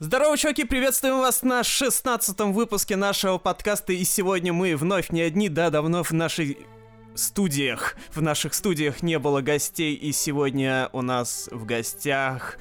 Здорово, чуваки, приветствуем вас на шестнадцатом выпуске нашего подкаста, и сегодня мы вновь не одни, да, давно в нашей студиях, в наших студиях не было гостей, и сегодня у нас в гостях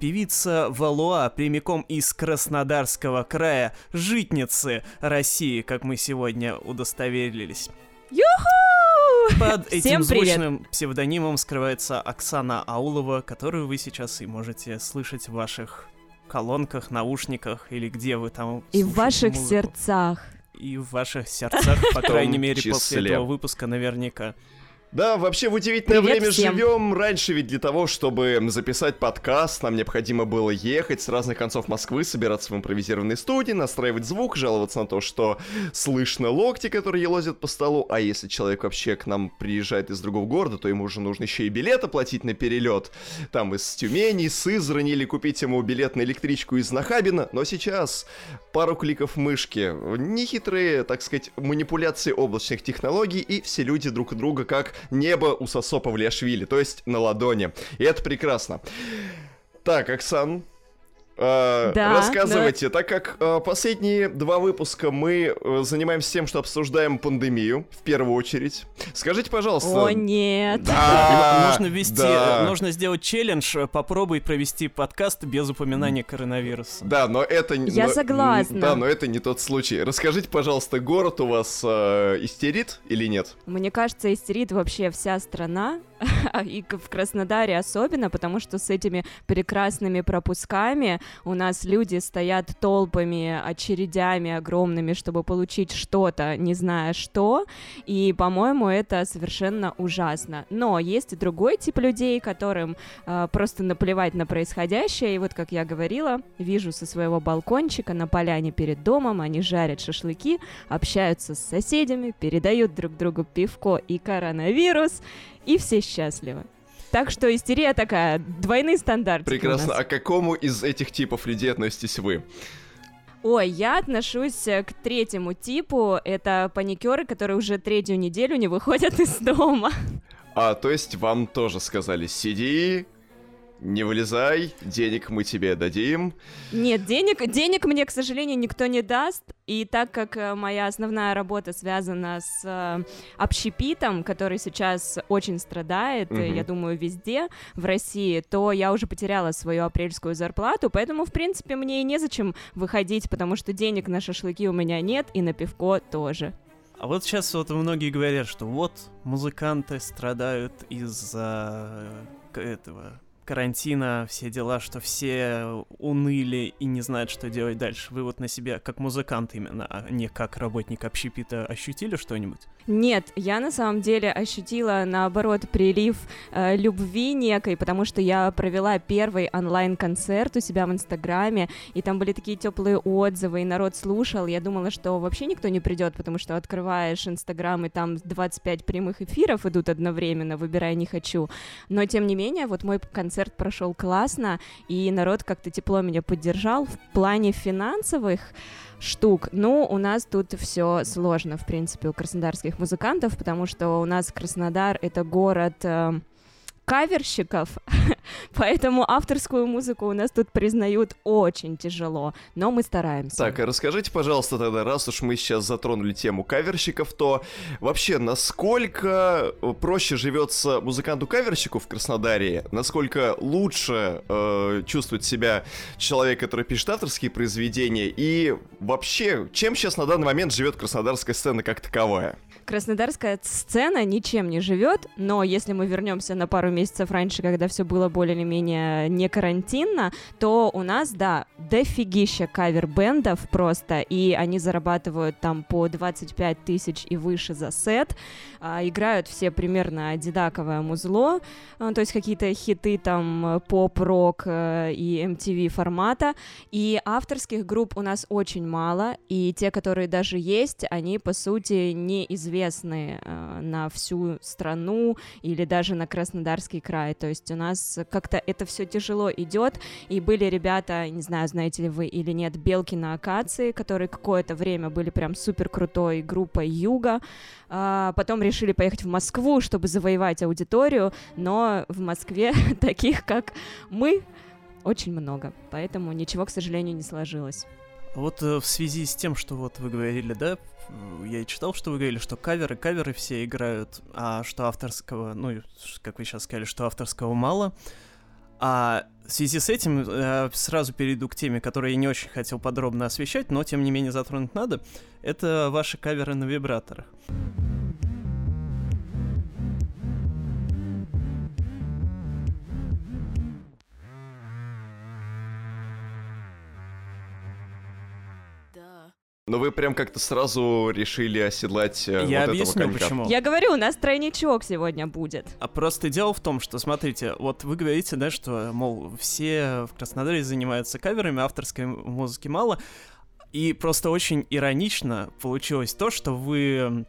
певица Валуа, прямиком из Краснодарского края, житницы России, как мы сегодня удостоверились. Юху! Под этим Всем привет. звучным псевдонимом скрывается Оксана Аулова, которую вы сейчас и можете слышать в ваших колонках, наушниках или где вы там И в ваших музыку. сердцах. И в ваших сердцах, по крайней мере, после этого выпуска наверняка. Да, вообще в удивительное Привет время всем. живем. Раньше ведь для того, чтобы записать подкаст, нам необходимо было ехать с разных концов Москвы, собираться в импровизированной студии, настраивать звук, жаловаться на то, что слышно локти, которые елозят по столу. А если человек вообще к нам приезжает из другого города, то ему уже нужно еще и билет оплатить на перелет. Там из Тюмени, Сызрани, или купить ему билет на электричку из Нахабина. Но сейчас пару кликов мышки, нехитрые, так сказать, манипуляции облачных технологий, и все люди друг друга как небо у Сосо Павлиашвили, то есть на ладони. И это прекрасно. Так, Оксан, э, Да, рассказывайте, так как э, последние два выпуска мы э, занимаемся тем, что обсуждаем пандемию, в первую очередь. Скажите, пожалуйста... О, нет. Да, нужно ввести, да. нужно сделать челлендж, попробуй провести подкаст без упоминания коронавируса. Да, но это... не- Я но- согласна. Да, но это не тот случай. Расскажите, пожалуйста, город у вас э, истерит или нет? Мне кажется, истерит вообще вся страна, и в Краснодаре особенно, потому что с этими прекрасными пропусками у нас люди стоят толпами, очередями огромными, чтобы получить что-то, не зная что, и, по-моему, это совершенно ужасно. Но есть и другой тип людей, которым э, просто наплевать на происходящее, и вот, как я говорила, вижу со своего балкончика на поляне перед домом, они жарят шашлыки, общаются с соседями, передают друг другу пивко и коронавирус, и все счастливы. Так что истерия такая, двойные стандарты. Прекрасно. А к какому из этих типов людей относитесь вы? Ой, я отношусь э, к третьему типу. Это паникеры, которые уже третью неделю не выходят из дома. А, то есть вам тоже сказали, сиди, не вылезай, денег мы тебе дадим. Нет, денег, денег мне, к сожалению, никто не даст. И так как э, моя основная работа связана с э, общепитом, который сейчас очень страдает, Мгм. я думаю, везде в России, то я уже потеряла свою апрельскую зарплату, поэтому, в принципе, мне и незачем выходить, потому что денег на шашлыки у меня нет, и на пивко тоже. А вот сейчас вот многие говорят, что вот музыканты страдают из-за этого карантина, все дела, что все уныли и не знают, что делать дальше. Вы вот на себя, как музыкант именно, а не как работник общепита, ощутили что-нибудь? Нет, я на самом деле ощутила, наоборот, прилив э, любви некой, потому что я провела первый онлайн-концерт у себя в Инстаграме, и там были такие теплые отзывы, и народ слушал. Я думала, что вообще никто не придет, потому что открываешь Инстаграм, и там 25 прямых эфиров идут одновременно, выбирай не хочу. Но, тем не менее, вот мой концерт прошел классно, и народ как-то тепло меня поддержал в плане финансовых штук. Ну, у нас тут все сложно, в принципе, у краснодарских музыкантов, потому что у нас Краснодар — это город э, каверщиков, поэтому авторскую музыку у нас тут признают очень тяжело, но мы стараемся. Так, а расскажите, пожалуйста, тогда, раз уж мы сейчас затронули тему каверщиков, то вообще, насколько проще живется музыканту-каверщику в Краснодаре, насколько лучше э, чувствует себя человек, который пишет авторские произведения, и вообще, чем сейчас на данный момент живет краснодарская сцена как таковая? Краснодарская сцена ничем не живет, но если мы вернемся на пару месяцев раньше, когда все было более или менее не карантинно, то у нас, да, дофигища кавер-бендов просто, и они зарабатывают там по 25 тысяч и выше за сет, а, играют все примерно одинаковое музло, а, то есть какие-то хиты там поп-рок э, и MTV формата, и авторских групп у нас очень мало, и те, которые даже есть, они, по сути, неизвестны э, на всю страну или даже на Краснодарский край. То есть у нас как-то это все тяжело идет, и были ребята, не знаю, знаете ли вы или нет, Белки на акации, которые какое-то время были прям супер крутой группой Юга, а, потом решили поехать в Москву, чтобы завоевать аудиторию, но в Москве таких, как мы, очень много, поэтому ничего, к сожалению, не сложилось. Вот э, в связи с тем, что вот вы говорили, да, я и читал, что вы говорили, что каверы, каверы все играют, а что авторского, ну, как вы сейчас сказали, что авторского мало. А в связи с этим э, сразу перейду к теме, которую я не очень хотел подробно освещать, но тем не менее затронуть надо. Это ваши каверы на вибраторах. Но вы прям как-то сразу решили оседлать э, Я вот объясню, этого конька. почему. Я говорю, у нас тройничок сегодня будет. А просто дело в том, что, смотрите, вот вы говорите, да, что, мол, все в Краснодаре занимаются каверами, авторской музыки мало, и просто очень иронично получилось то, что вы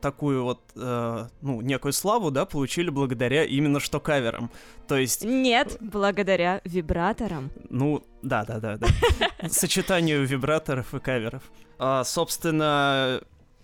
такую вот, э, ну, некую славу, да, получили благодаря именно что каверам. То есть, Нет, благодаря вибраторам. ну, да-да-да-да, сочетанию вибраторов и каверов. А, собственно,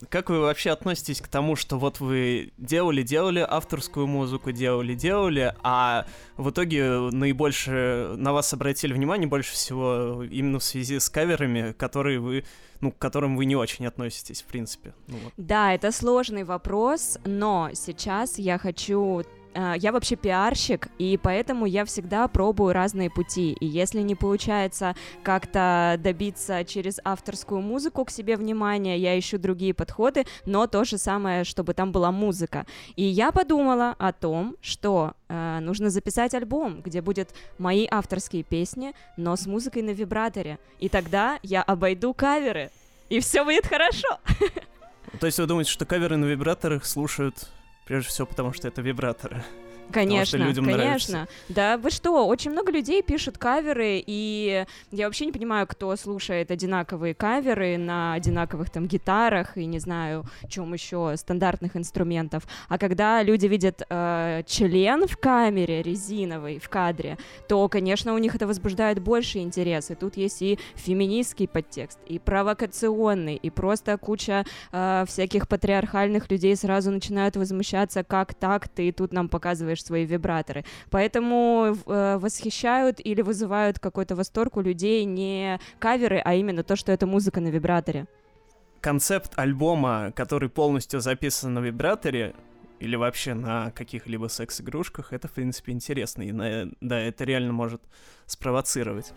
как вы вообще относитесь к тому, что вот вы делали-делали авторскую музыку, делали-делали, а в итоге наибольше на вас обратили внимание больше всего именно в связи с каверами, которые вы, ну, к которым вы не очень относитесь, в принципе. Ну, вот. Да, это сложный вопрос, но сейчас я хочу я вообще пиарщик, и поэтому я всегда пробую разные пути. И если не получается как-то добиться через авторскую музыку к себе внимания, я ищу другие подходы, но то же самое, чтобы там была музыка. И я подумала о том, что э, нужно записать альбом, где будут мои авторские песни, но с музыкой на вибраторе. И тогда я обойду каверы, и все будет хорошо. То есть вы думаете, что каверы на вибраторах слушают прежде всего потому, что это вибраторы? Конечно, людям конечно. Да, вы что, очень много людей пишут каверы, и я вообще не понимаю, кто слушает одинаковые каверы на одинаковых там гитарах и не знаю, чем еще стандартных инструментов. А когда люди видят э, член в камере резиновый в кадре, то, конечно, у них это возбуждает больше интерес. И тут есть и феминистский подтекст, и провокационный, и просто куча э, всяких патриархальных людей сразу начинают возмущаться, как так ты тут нам показываешь свои вибраторы. Поэтому э, восхищают или вызывают какой-то восторг у людей не каверы, а именно то, что это музыка на вибраторе. Концепт альбома, который полностью записан на вибраторе, или вообще на каких-либо секс-игрушках, это, в принципе, интересно. И, на- да, это реально может спровоцировать.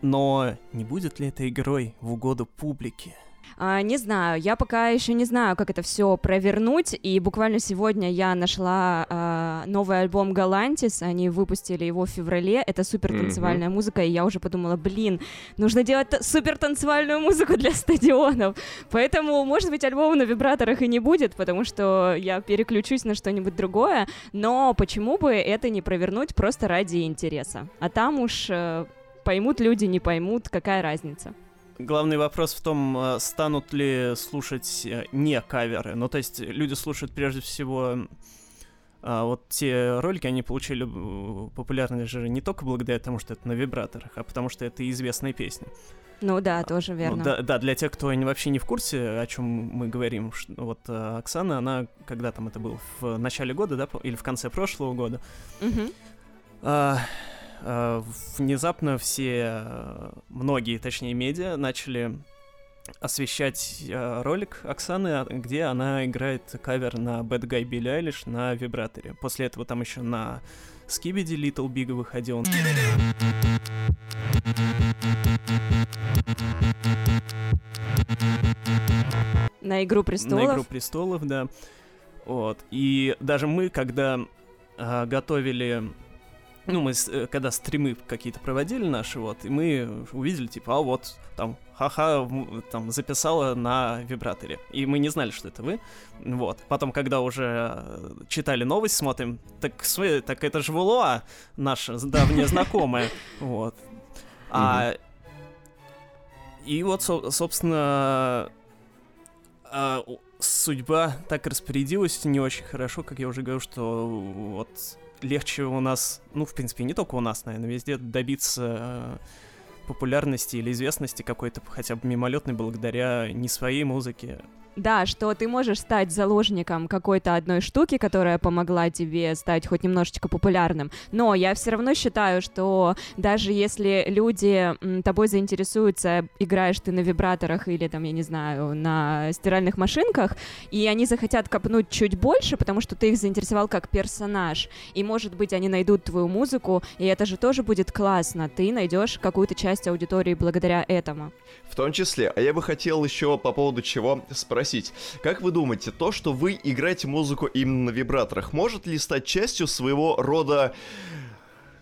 Но не будет ли это игрой в угоду публике? А, не знаю, я пока еще не знаю, как это все провернуть, и буквально сегодня я нашла а, новый альбом Галантис, они выпустили его в феврале, это супер танцевальная музыка, и я уже подумала, блин, нужно делать супер танцевальную музыку для стадионов, поэтому, может быть, альбома на вибраторах и не будет, потому что я переключусь на что-нибудь другое, но почему бы это не провернуть просто ради интереса, а там уж э, поймут люди, не поймут, какая разница. Главный вопрос в том, э, станут ли слушать э, не каверы. Ну, то есть люди слушают прежде всего а, вот те ролики, они получили э, популярность же не только благодаря тому, что это на вибраторах, а потому что это известные песни. Ну да, тоже Ну, верно. да, да, для тех, кто вообще не в курсе, о чем мы говорим, ш- вот Оксана, она, когда там это было, в начале года, да, или в конце прошлого года, а, а, внезапно все, э, многие, точнее, медиа начали освещать э, ролик Оксаны, а, где она играет кавер на Bad Guy Billie Eilish на вибраторе. После этого там еще на Skibidi Little Big выходил. На Игру На престолов. Игру престолов, да. Вот. И даже мы, когда а, готовили. Ну, мы, э, когда стримы какие-то проводили наши, вот, и мы увидели, типа, а вот, там, ха-ха, там, записала на вибраторе. И мы не знали, что это вы. Вот. Потом, когда уже э, читали новость, смотрим, так, см- так это же Валуа, наша давняя знакомая. Вот. А, и вот, со- собственно, а, судьба так распорядилась не очень хорошо, как я уже говорил, что вот легче у нас, ну, в принципе, не только у нас, наверное, везде добиться э, популярности или известности какой-то хотя бы мимолетной благодаря не своей музыке, да, что ты можешь стать заложником какой-то одной штуки, которая помогла тебе стать хоть немножечко популярным, но я все равно считаю, что даже если люди тобой заинтересуются, играешь ты на вибраторах или там, я не знаю, на стиральных машинках, и они захотят копнуть чуть больше, потому что ты их заинтересовал как персонаж, и, может быть, они найдут твою музыку, и это же тоже будет классно, ты найдешь какую-то часть аудитории благодаря этому. В том числе, а я бы хотел еще по поводу чего спросить. Как вы думаете, то, что вы играете музыку именно на вибраторах, может ли стать частью своего рода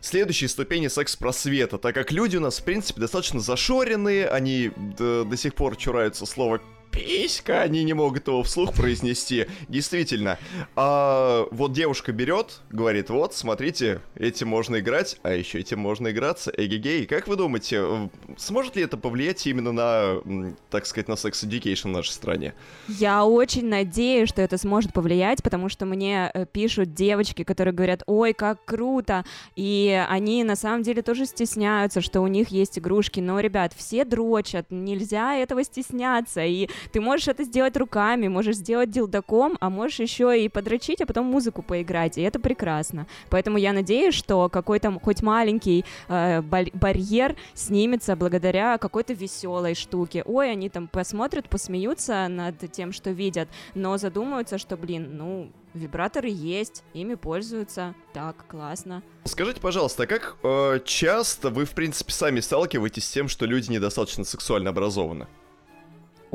следующей ступени секс-просвета, так как люди у нас, в принципе, достаточно зашоренные, они до, до сих пор чураются слова писька, они не могут его вслух произнести. Действительно. А вот девушка берет, говорит, вот, смотрите, этим можно играть, а еще этим можно играться. Эгегей. Как вы думаете, сможет ли это повлиять именно на, так сказать, на Education в нашей стране? Я очень надеюсь, что это сможет повлиять, потому что мне э, пишут девочки, которые говорят, ой, как круто, и они на самом деле тоже стесняются, что у них есть игрушки, но, ребят, все дрочат, нельзя этого стесняться, и ты можешь это сделать руками, можешь сделать дилдаком, а можешь еще и подрочить, а потом музыку поиграть, и это прекрасно. Поэтому я надеюсь, что какой-то хоть маленький э, барьер снимется благодаря какой-то веселой штуке. Ой, они там посмотрят, посмеются над тем, что видят, но задумаются, что, блин, ну, вибраторы есть, ими пользуются, так, классно. Скажите, пожалуйста, а как э, часто вы, в принципе, сами сталкиваетесь с тем, что люди недостаточно сексуально образованы?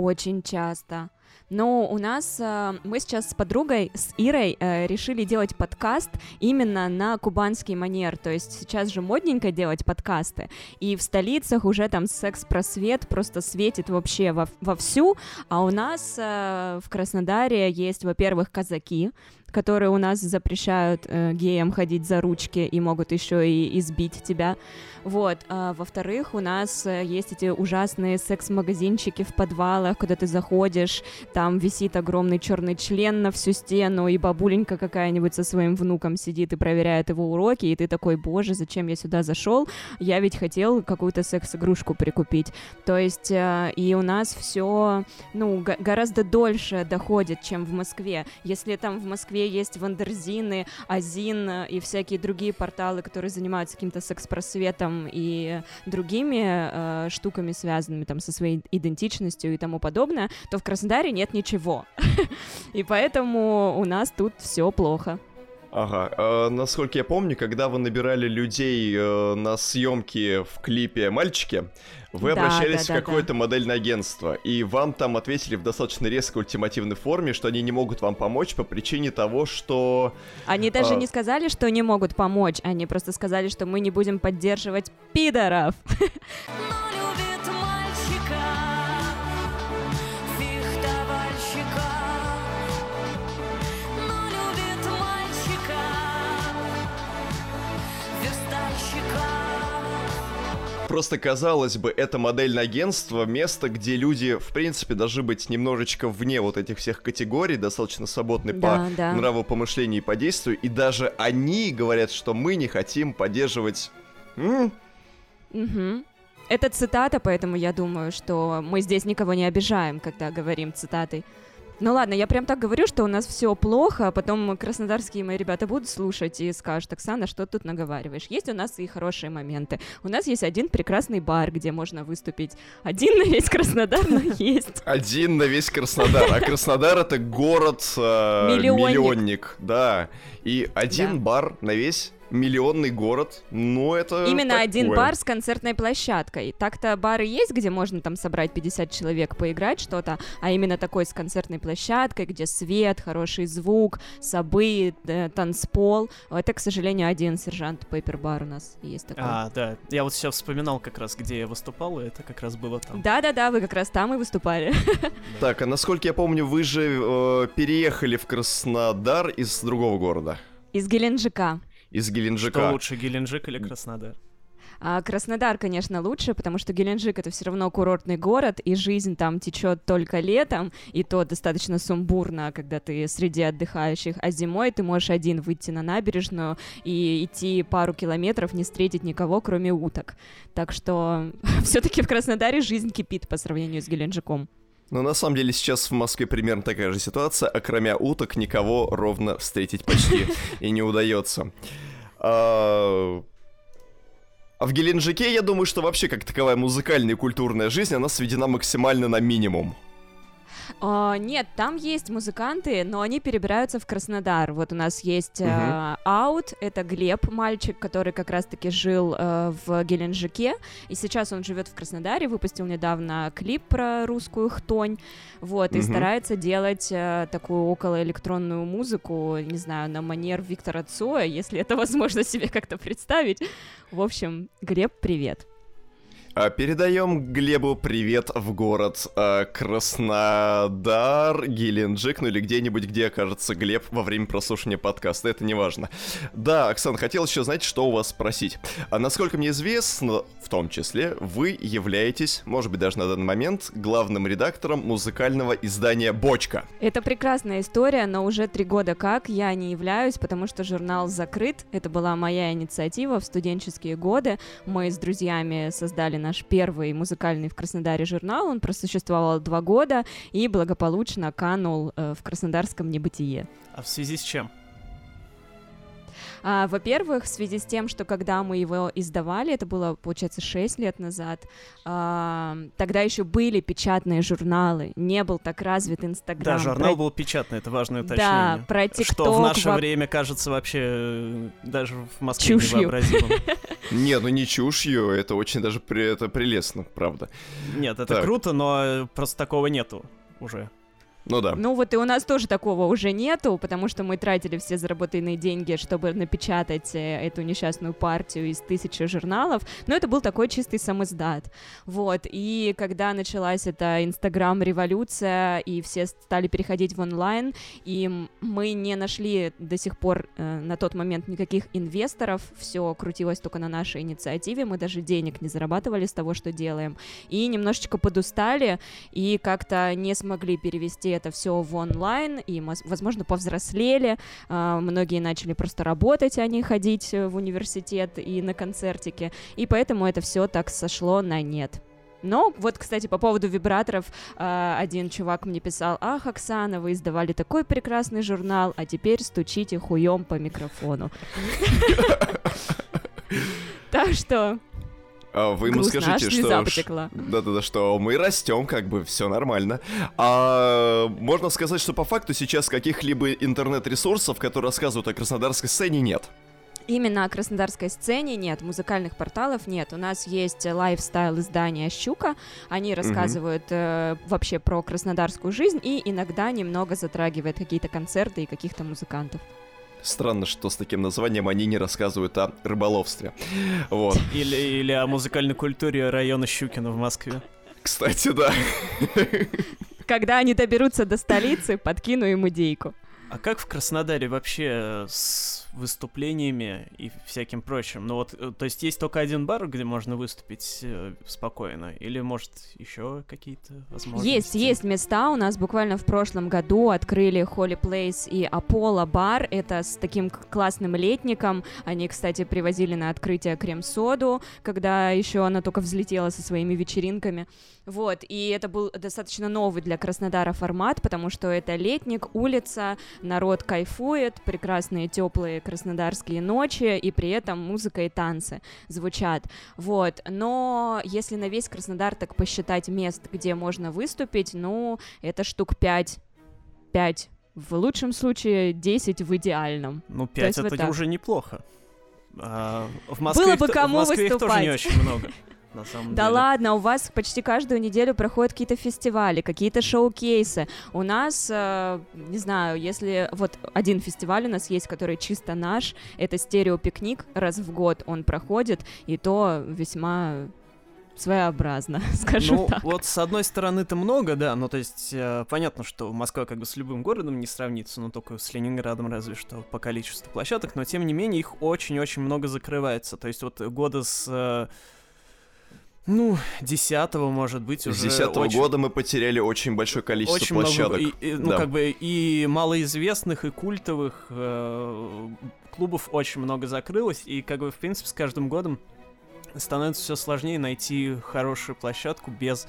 Очень часто. Но у нас э, мы сейчас с подругой, с Ирой, э, решили делать подкаст именно на кубанский манер. То есть сейчас же модненько делать подкасты. И в столицах уже там секс-просвет просто светит вообще во, вовсю. А у нас э, в Краснодаре есть, во-первых, казаки, которые у нас запрещают э, геям ходить за ручки и могут еще и избить тебя. Вот. А, во-вторых, у нас э, есть эти ужасные секс-магазинчики в подвалах, куда ты заходишь, там висит огромный черный член на всю стену, и бабуленька какая-нибудь со своим внуком сидит и проверяет его уроки, и ты такой, боже, зачем я сюда зашел? Я ведь хотел какую-то секс-игрушку прикупить. То есть э, и у нас все, ну, гораздо дольше доходит, чем в Москве. Если там в Москве есть Wonderzine ы, Азин и всякие другие порталы, которые занимаются каким-то секс-просветом, и другими э, штуками, связанными там со своей идентичностью и тому подобное, то в Краснодаре нет ничего. И поэтому у нас тут все плохо. Ага, э, насколько я помню, когда вы набирали людей э, на съемки в клипе «Мальчики», вы да, обращались да, в какое-то да. модельное агентство, и вам там ответили в достаточно резкой ультимативной форме, что они не могут вам помочь по причине того, что... Они даже а... не сказали, что не могут помочь, они просто сказали, что мы не будем поддерживать пидоров. Просто, казалось бы, это модельное агентство, место, где люди, в принципе, должны быть немножечко вне вот этих всех категорий, достаточно свободны да, по да. нравопомышлению и по действию, и даже они говорят, что мы не хотим поддерживать... М? Угу. Это цитата, поэтому я думаю, что мы здесь никого не обижаем, когда говорим цитатой. Ну ладно, я прям так говорю, что у нас все плохо, а потом краснодарские мои ребята будут слушать и скажут, Оксана, что тут наговариваешь? Есть у нас и хорошие моменты. У нас есть один прекрасный бар, где можно выступить. Один на весь Краснодар, но есть. Один на весь Краснодар. А Краснодар это город э, миллионник. Да. И один бар на весь миллионный город, ну это Именно такое. один бар с концертной площадкой. Так-то бары есть, где можно там собрать 50 человек, поиграть что-то, а именно такой с концертной площадкой, где свет, хороший звук, собы, э, танцпол. Это, к сожалению, один сержант Пеппер бар у нас есть такой. А, да. Я вот сейчас вспоминал как раз, где я выступал, и это как раз было там. Да-да-да, вы как раз там и выступали. Так, а насколько я помню, вы же э, переехали в Краснодар из другого города. Из Геленджика из Геленджика. Что лучше, Геленджик или Краснодар? А Краснодар, конечно, лучше, потому что Геленджик это все равно курортный город, и жизнь там течет только летом, и то достаточно сумбурно, когда ты среди отдыхающих, а зимой ты можешь один выйти на набережную и идти пару километров, не встретить никого, кроме уток. Так что все-таки в Краснодаре жизнь кипит по сравнению с Геленджиком. Ну, на самом деле, сейчас в Москве примерно такая же ситуация, а кроме уток никого ровно встретить почти и не удается. А, а в Геленджике, я думаю, что вообще как таковая музыкальная и культурная жизнь, она сведена максимально на минимум. А, нет, там есть музыканты, но они перебираются в Краснодар. Вот у нас есть uh Аут, это Глеб, мальчик, который как раз-таки жил uh, в Геленджике, и сейчас он живет в Краснодаре, выпустил недавно клип про русскую хтонь, вот, uh и старается делать uh, такую околоэлектронную музыку, не знаю, на манер Виктора Цоя, если это возможно себе как-то представить. В общем, Глеб, привет. А, передаем Глебу привет в город а, Краснодар, Геленджик, ну или где-нибудь, где окажется Глеб во время прослушивания подкаста, это не важно. Да, Оксан, хотел еще, знать, что у вас спросить. А насколько мне известно, в том числе, вы являетесь, может быть, даже на данный момент, главным редактором музыкального издания «Бочка». Это прекрасная история, но уже три года как я не являюсь, потому что журнал закрыт. Это была моя инициатива в студенческие годы. Мы с друзьями создали наш первый музыкальный в Краснодаре журнал. Он просуществовал два года и благополучно канул э, в краснодарском небытие. А в связи с чем? А, во-первых, в связи с тем, что когда мы его издавали, это было, получается, 6 лет назад, а, тогда еще были печатные журналы, не был так развит Инстаграм. Да, журнал про... был печатный, это важное уточнение. Да, про TikTok. Что в наше во... время кажется вообще э, даже в Москве чушью. невообразимым. Не, ну не чушью, это очень даже это прелестно, правда. Нет, это круто, но просто такого нету уже. Ну да. Ну вот и у нас тоже такого уже нету, потому что мы тратили все заработанные деньги, чтобы напечатать э, эту несчастную партию из тысячи журналов, но это был такой чистый самоздат. Вот, и когда началась эта Инстаграм-революция, и все стали переходить в онлайн, и мы не нашли до сих пор э, на тот момент никаких инвесторов, все крутилось только на нашей инициативе, мы даже денег не зарабатывали с того, что делаем, и немножечко подустали, и как-то не смогли перевести это все в онлайн, и, возможно, повзрослели, а, многие начали просто работать, а не ходить в университет и на концертики, и поэтому это все так сошло на нет. Но вот, кстати, по поводу вибраторов, а, один чувак мне писал, ах, Оксана, вы издавали такой прекрасный журнал, а теперь стучите хуем по микрофону. Так что вы ему Грустно, скажите, что... Да-да-да, что мы растем, как бы, все нормально. А можно сказать, что по факту сейчас каких-либо интернет-ресурсов, которые рассказывают о краснодарской сцене, нет. Именно о краснодарской сцене нет, музыкальных порталов нет. У нас есть лайфстайл издания «Щука». Они рассказывают угу. э, вообще про краснодарскую жизнь и иногда немного затрагивают какие-то концерты и каких-то музыкантов. Странно, что с таким названием они не рассказывают о рыболовстве. Вот. Или, или о музыкальной культуре района Щукина в Москве. Кстати, да. Когда они доберутся до столицы, подкину им идейку. А как в Краснодаре вообще с выступлениями и всяким прочим. Ну вот, э, то есть есть только один бар, где можно выступить э, спокойно, или может еще какие-то возможности? Есть, есть места. У нас буквально в прошлом году открыли Holy Place и Apollo бар. Это с таким классным летником. Они, кстати, привозили на открытие крем-соду, когда еще она только взлетела со своими вечеринками. Вот, и это был достаточно новый для Краснодара формат, потому что это летник, улица, народ кайфует, прекрасные теплые краснодарские ночи, и при этом музыка и танцы звучат. Вот. Но если на весь Краснодар так посчитать мест, где можно выступить, ну, это штук пять. Пять. В лучшем случае 10 в идеальном. Ну, 5 это вот уже неплохо. А, в Москве Было бы кому в Москве выступать. их тоже не очень много на самом да деле. ладно, у вас почти каждую неделю проходят какие-то фестивали, какие-то шоу-кейсы. У нас, э, не знаю, если вот один фестиваль у нас есть, который чисто наш, это стереопикник, раз в год он проходит, и то весьма своеобразно, скажу ну, так. вот с одной стороны это много, да, ну то есть э, понятно, что Москва как бы с любым городом не сравнится, но только с Ленинградом разве что по количеству площадок, но тем не менее их очень-очень много закрывается. То есть вот года с э, ну, десятого, может быть, уже. С десятого очень... года мы потеряли очень большое количество очень площадок. Много, и, и, ну, да. как бы и малоизвестных, и культовых э, клубов очень много закрылось, и как бы, в принципе, с каждым годом становится все сложнее найти хорошую площадку без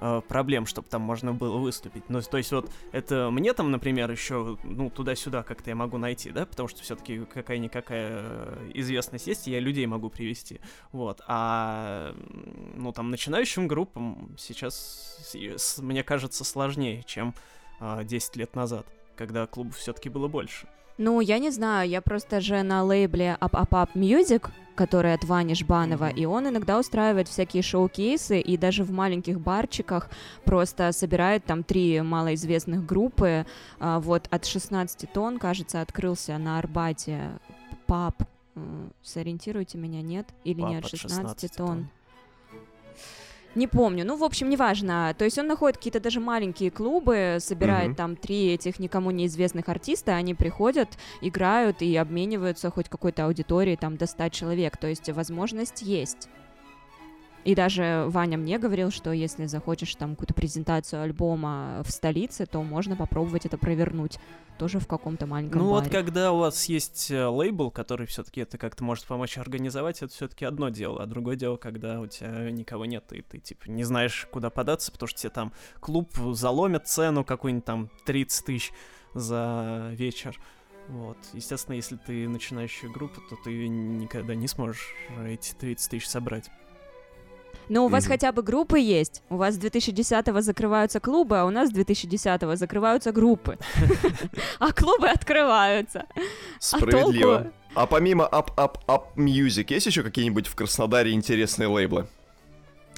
э, проблем, чтобы там можно было выступить. Ну, то есть вот это мне там, например, еще, ну, туда-сюда как-то я могу найти, да, потому что все-таки какая-никакая известность есть, и я людей могу привести. Вот. А, ну, там, начинающим группам сейчас, мне кажется, сложнее, чем э, 10 лет назад, когда клубов все-таки было больше. Ну, я не знаю, я просто же на лейбле Up Up Up Music, который от Вани Жбанова, mm-hmm. и он иногда устраивает всякие шоу-кейсы, и даже в маленьких барчиках просто собирает там три малоизвестных группы. А, вот от 16 тонн, кажется, открылся на Арбате паб. Сориентируйте меня, нет? Или пап не от 16, 16 тонн? тонн. Не помню, ну, в общем, неважно. То есть он находит какие-то даже маленькие клубы, собирает Мгм. там три этих никому неизвестных артиста, они приходят, играют и обмениваются хоть какой-то аудиторией там до 100 человек. То есть возможность есть. И даже Ваня мне говорил, что если захочешь там какую-то презентацию альбома в столице, то можно попробовать это провернуть тоже в каком-то маленьком Ну вот баре. когда у вас есть э, лейбл, который все-таки это как-то может помочь организовать, это все-таки одно дело, а другое дело, когда у тебя никого нет, и ты типа не знаешь, куда податься, потому что тебе там клуб заломит цену какую-нибудь там 30 тысяч за вечер. Вот. Естественно, если ты начинающая группа, то ты никогда не сможешь эти 30 тысяч собрать. Но у вас хотя бы группы есть. У вас с 2010-го закрываются клубы, а у нас с 2010-го закрываются группы. А клубы открываются. А Справедливо. А помимо Up Up Up Music, есть еще какие-нибудь в Краснодаре интересные лейблы?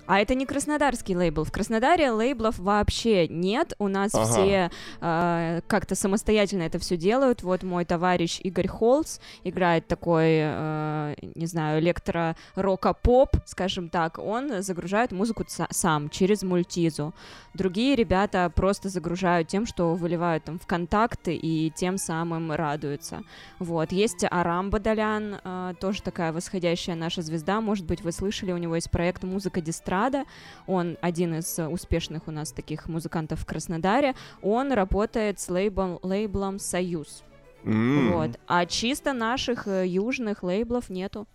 А это не краснодарский лейбл. В Краснодаре лейблов вообще нет. У нас Ага. все э, как-то самостоятельно это все делают. Вот мой товарищ Игорь Холц играет такой, э, не знаю, электро-рока-поп, скажем так. Он загружает музыку сам через мультизу. Другие ребята просто загружают тем, что выливают там в контакты и тем самым радуются. Вот. Есть Арам Бадалян, э, тоже такая восходящая наша звезда. Может быть, вы слышали, у него есть проект «Музыка Дистрада». Он один из э, успешных у нас таких музыкантов в Краснодаре. Он работает с лейблом, лейблом «Союз». М, Вот. А чисто наших э, южных лейблов нету.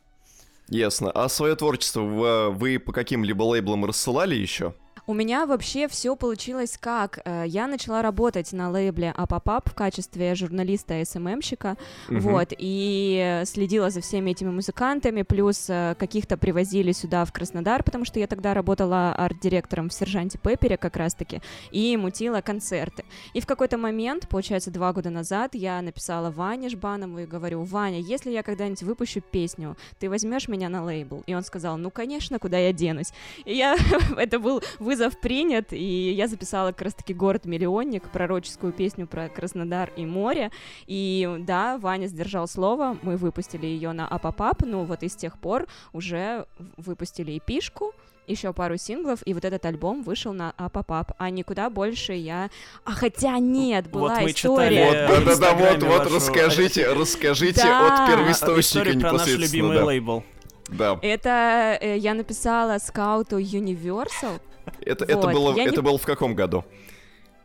Ясно. А свое творчество вы, вы по каким-либо лейблам рассылали еще? У меня вообще все получилось как? Э, Я начала работать на лейбле Апапап в качестве журналиста СММщика, Мгм. вот, и следила за всеми этими музыкантами, плюс э, каких-то привозили сюда в Краснодар, потому что я тогда работала арт-директором в Сержанте Пеппере как раз-таки, и мутила концерты. И в какой-то момент, получается, два года назад, я написала Ване Жбанову и говорю, Ваня, если я когда-нибудь выпущу песню, ты возьмешь меня на лейбл? И он сказал, ну, конечно, куда я денусь? И я, это был вызов принят, и я записала как раз-таки «Город-миллионник», пророческую песню про Краснодар и море, и да, Ваня сдержал слово, мы выпустили ее на Апапап, ну вот и с тех пор уже выпустили эпишку, еще пару синглов, и вот этот альбом вышел на Апапап, а никуда больше я... А хотя нет, была Вот мы история. Вот, Э, в да-да-да, вот, вот, расскажите, расскажите Да. от первоисточника История про наш любимый да. лейбл. Да, Это э, я написала скауту Universal, это, это, Вот, было, я не- это было в каком году?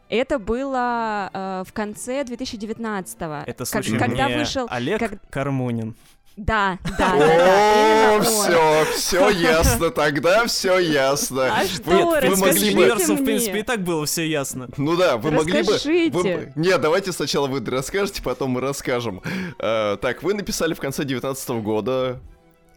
Это было э, в конце 2019-го. Это Как- случай когда не вышел... Олег как- Кармунин. Да, да, да, О, все, все ясно, тогда все ясно. А Вы- что, вы могли бы... В принципе, и так было все ясно. Ну да, вы могли бы... Нет, давайте сначала вы расскажете, потом мы расскажем. Э, так, вы написали в конце 19 года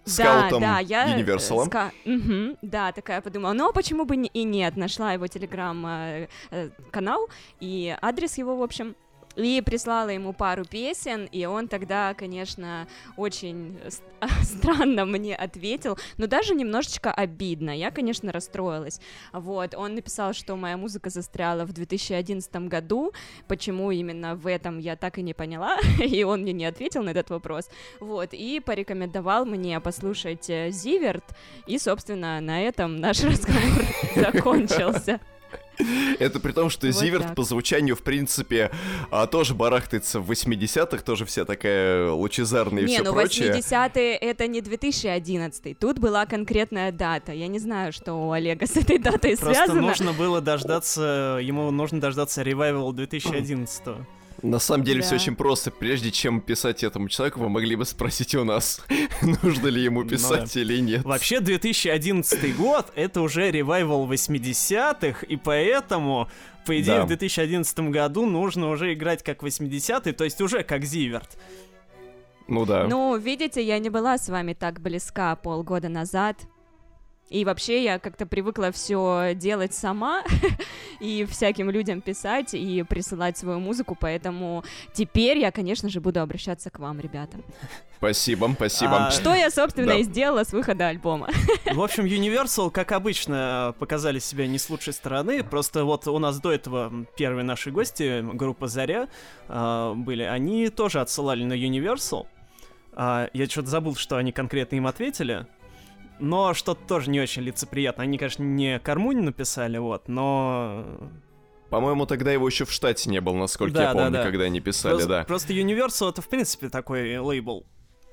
скаутом да, да, я... э, Universal. ска- Мгм, да, такая подумала, ну а почему бы не- и нет, нашла его телеграм-канал и адрес его, в общем, и прислала ему пару песен, и он тогда, конечно, очень странно мне ответил, но даже немножечко обидно. Я, конечно, расстроилась. Вот, он написал, что моя музыка застряла в 2011 году, почему именно в этом я так и не поняла, и он мне не ответил на этот вопрос. Вот, и порекомендовал мне послушать э, Зиверт, и, собственно, на этом наш разговор закончился. Это при том, что Вот Зиверт так. по звучанию, в принципе, а, тоже барахтается в 80-х, тоже вся такая лучезарная и Не, все ну прочее. 80-е это не 2011 тут была конкретная дата. Я не знаю, что у Олега с этой датой Просто связано. нужно было дождаться, ему нужно дождаться ревайвал 2011 На самом деле Да. все очень просто. Прежде чем писать этому человеку, вы могли бы спросить у нас, нужно ли ему Ну писать или нет. Вообще, 2011 год — это уже ревайвал 80-х, и поэтому, по идее, Да. в 2011 году нужно уже играть как 80-е, то есть уже как Зиверт. Ну да. Ну, видите, я не была с вами так близка полгода назад. И вообще я как-то привыкла все делать сама и всяким людям писать и присылать свою музыку, поэтому теперь я, конечно же, буду обращаться к вам, ребята. Спасибо, спасибо. А, Что я, собственно, Да. и сделала с выхода альбома. В общем, Universal, как обычно, показали себя не с лучшей стороны. Просто вот у нас до этого первые наши гости, группа Заря, а, были. Они тоже отсылали на Universal. А, Я что-то забыл, что они конкретно им ответили. Но что-то тоже не очень лицеприятно. Они, конечно, не Кармуни написали, вот, но... По-моему, тогда его еще в штате не было, насколько Да, я да, помню, да. когда они писали, Просто, да. просто Universal это, в принципе, такой лейбл.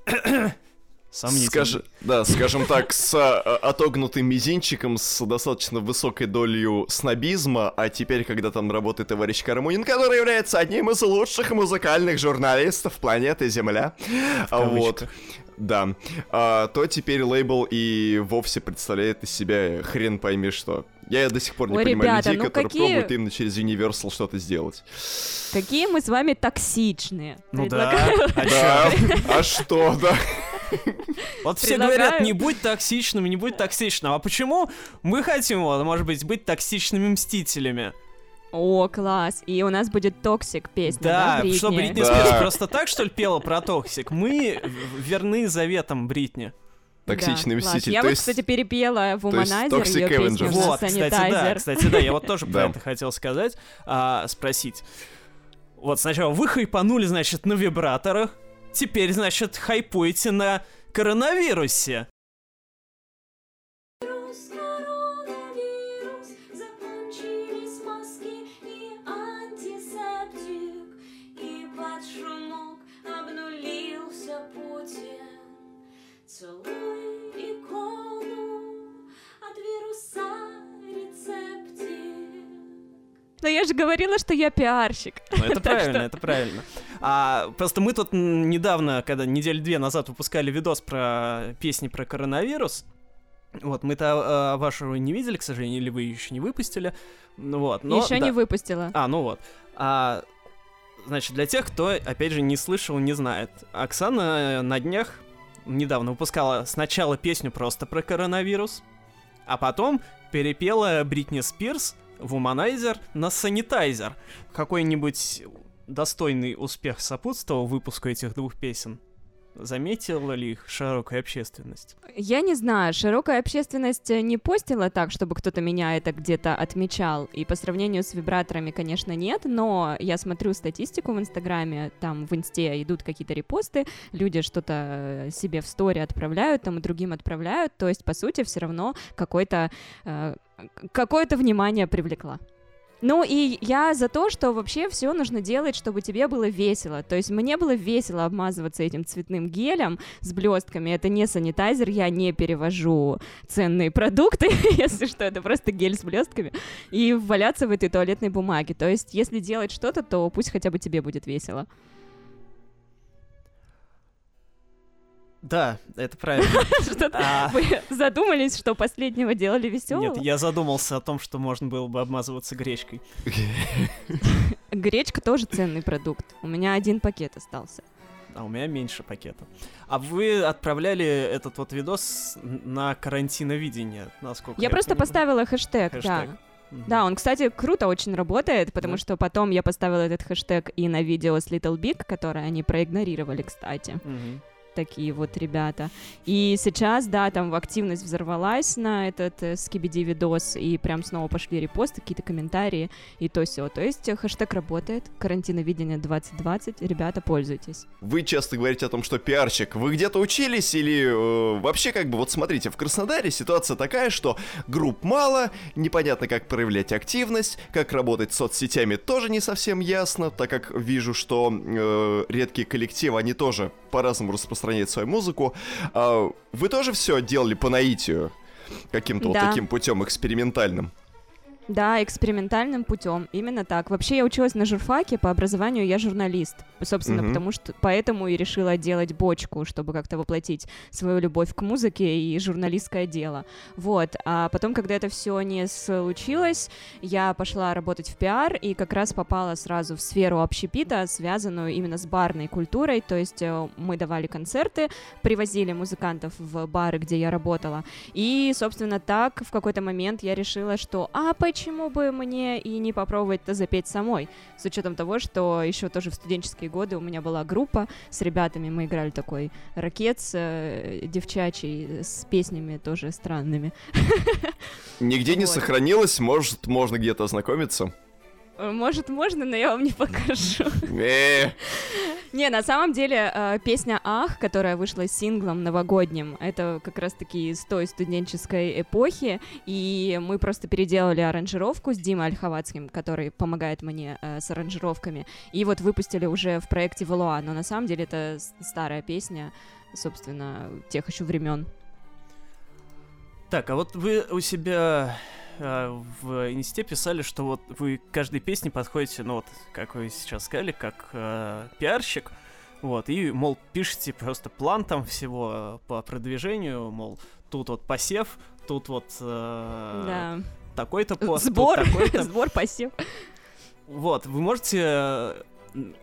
Сомнительный. Скажи, да, скажем так, с а, отогнутым мизинчиком, с достаточно высокой долей снобизма, а теперь, когда там работает товарищ Кармунин, который является одним из лучших музыкальных журналистов планеты Земля, вот. Да, а, то теперь лейбл и вовсе представляет из себя хрен пойми что. Я до сих пор не Ой, понимаю ребята, людей, ну которые какие- пробуют именно через Universal что-то сделать. Какие мы с вами токсичные. Ну Предлагаю- да. А Да, а что, да? Вот все говорят, не будь токсичным, не будь токсичным. А почему мы хотим, вот, может быть, быть токсичными мстителями? О, класс. И у нас будет toxic песня, да, Да, Бритни? что Бритни Да. Спирс просто так, что ли, пела про toxic? Мы верны заветам Бритни. Токсичный Да, класс. мститель. Я то вот, есть- кстати, перепела в Toxic ее песню Вот, кстати, да, кстати, да, я вот тоже про это хотел сказать, а, спросить. Вот сначала вы хайпанули, значит, на вибраторах, теперь, значит, хайпуете на коронавирусе. Но я же говорила, что я пиарщик. Ну, это правильно, что- это правильно. А, просто мы тут недавно, когда недели две назад выпускали видос про песни про коронавирус, вот, мы-то а, вашего не видели, к сожалению, или вы еще не выпустили. Ну вот, но... Еще да. не выпустила. А, ну вот. А, значит, для тех, кто, опять же, не слышал, не знает. Оксана э, на днях недавно выпускала сначала песню просто про коронавирус, а потом перепела Бритни Спирс Womanizer на Санитайзер. Какой-нибудь достойный успех сопутствовал выпуску этих двух песен? Заметила ли их широкая общественность? Я не знаю, широкая общественность э, не постила так, чтобы кто-то меня это где-то отмечал. И по сравнению с вибраторами, конечно, нет, но я смотрю статистику в Инстаграме, там в Инсте идут какие-то репосты, люди что-то э, себе в стори отправляют, там и другим отправляют, то есть, по сути, все равно какой-то э, какое-то внимание привлекла. Ну и я за то, что вообще все нужно делать, чтобы тебе было весело. То есть мне было весело обмазываться этим цветным гелем с блестками. Это не санитайзер, я не перевожу ценные продукты, если что, это просто гель с блестками, и валяться в этой туалетной бумаге. То есть если делать что-то, то пусть хотя бы тебе будет весело. Да, это правильно. Что-то А, вы задумались, что последнего делали веселого? Нет, я задумался о том, что можно было бы обмазываться гречкой. Гречка тоже ценный продукт. У меня один пакет остался. А у меня меньше пакета. А вы отправляли этот вот видос на карантиновидение, насколько Я просто понимаю? поставила хэштег, Хэштег. да. Мгм. Да, он, кстати, круто очень работает, потому Да. что потом я поставила этот хэштег и на видео с Little Big, которое они проигнорировали, кстати. Мгм. Такие вот ребята. И сейчас, да, там активность взорвалась на этот э, скибиди видос, и прям снова пошли репосты, какие-то комментарии и то все. То есть хэштег работает, карантиновидение 2020, ребята, пользуйтесь. Вы часто говорите о том, что пиарщик. Вы где-то учились или э, вообще как бы вот смотрите, в Краснодаре ситуация такая, что групп мало, непонятно как проявлять активность, как работать с соцсетями тоже не совсем ясно, так как вижу, что э, редкие коллективы, они тоже по-разному распространяют свою музыку. А вы тоже все делали по наитию? Каким-то вот Да. таким путем экспериментальным? Да, экспериментальным путем, именно так. Вообще я училась на журфаке, по образованию я журналист, собственно, Мгм. потому что поэтому и решила делать бочку, чтобы как-то воплотить свою любовь к музыке и журналистское дело. Вот, а потом, когда это все не случилось, я пошла работать в пиар и как раз попала сразу в сферу общепита, связанную именно с барной культурой, то есть э, мы давали концерты, привозили музыкантов в бары, где я работала, и, собственно, так в какой-то момент я решила, что а почему бы мне и не попробовать-то запеть самой? С учетом того, что еще тоже в студенческие годы у меня была группа с ребятами, мы играли такой ракет э, девчачий с песнями тоже странными. Нигде не сохранилось, может, можно где-то ознакомиться. Э, Может, можно, но я вам не покажу. Не, на самом деле э, песня «Ах», которая вышла синглом новогодним, это как раз-таки из той студенческой эпохи, и мы просто переделали аранжировку с Димой Ольховацким, который помогает мне э, с аранжировками, и вот выпустили уже в проекте «Валуа», но на самом деле это старая песня, собственно, тех еще времен. Так, а вот вы у себя э, в инсте писали, что вот вы к каждой песне подходите, ну вот, как вы сейчас сказали, как э, пиарщик, вот, и, мол, пишете просто план там всего э, по продвижению, мол, тут вот посев, тут вот э, Да. такой-то пост, Сбор, такой-то. сбор посев. Вот, вы можете э,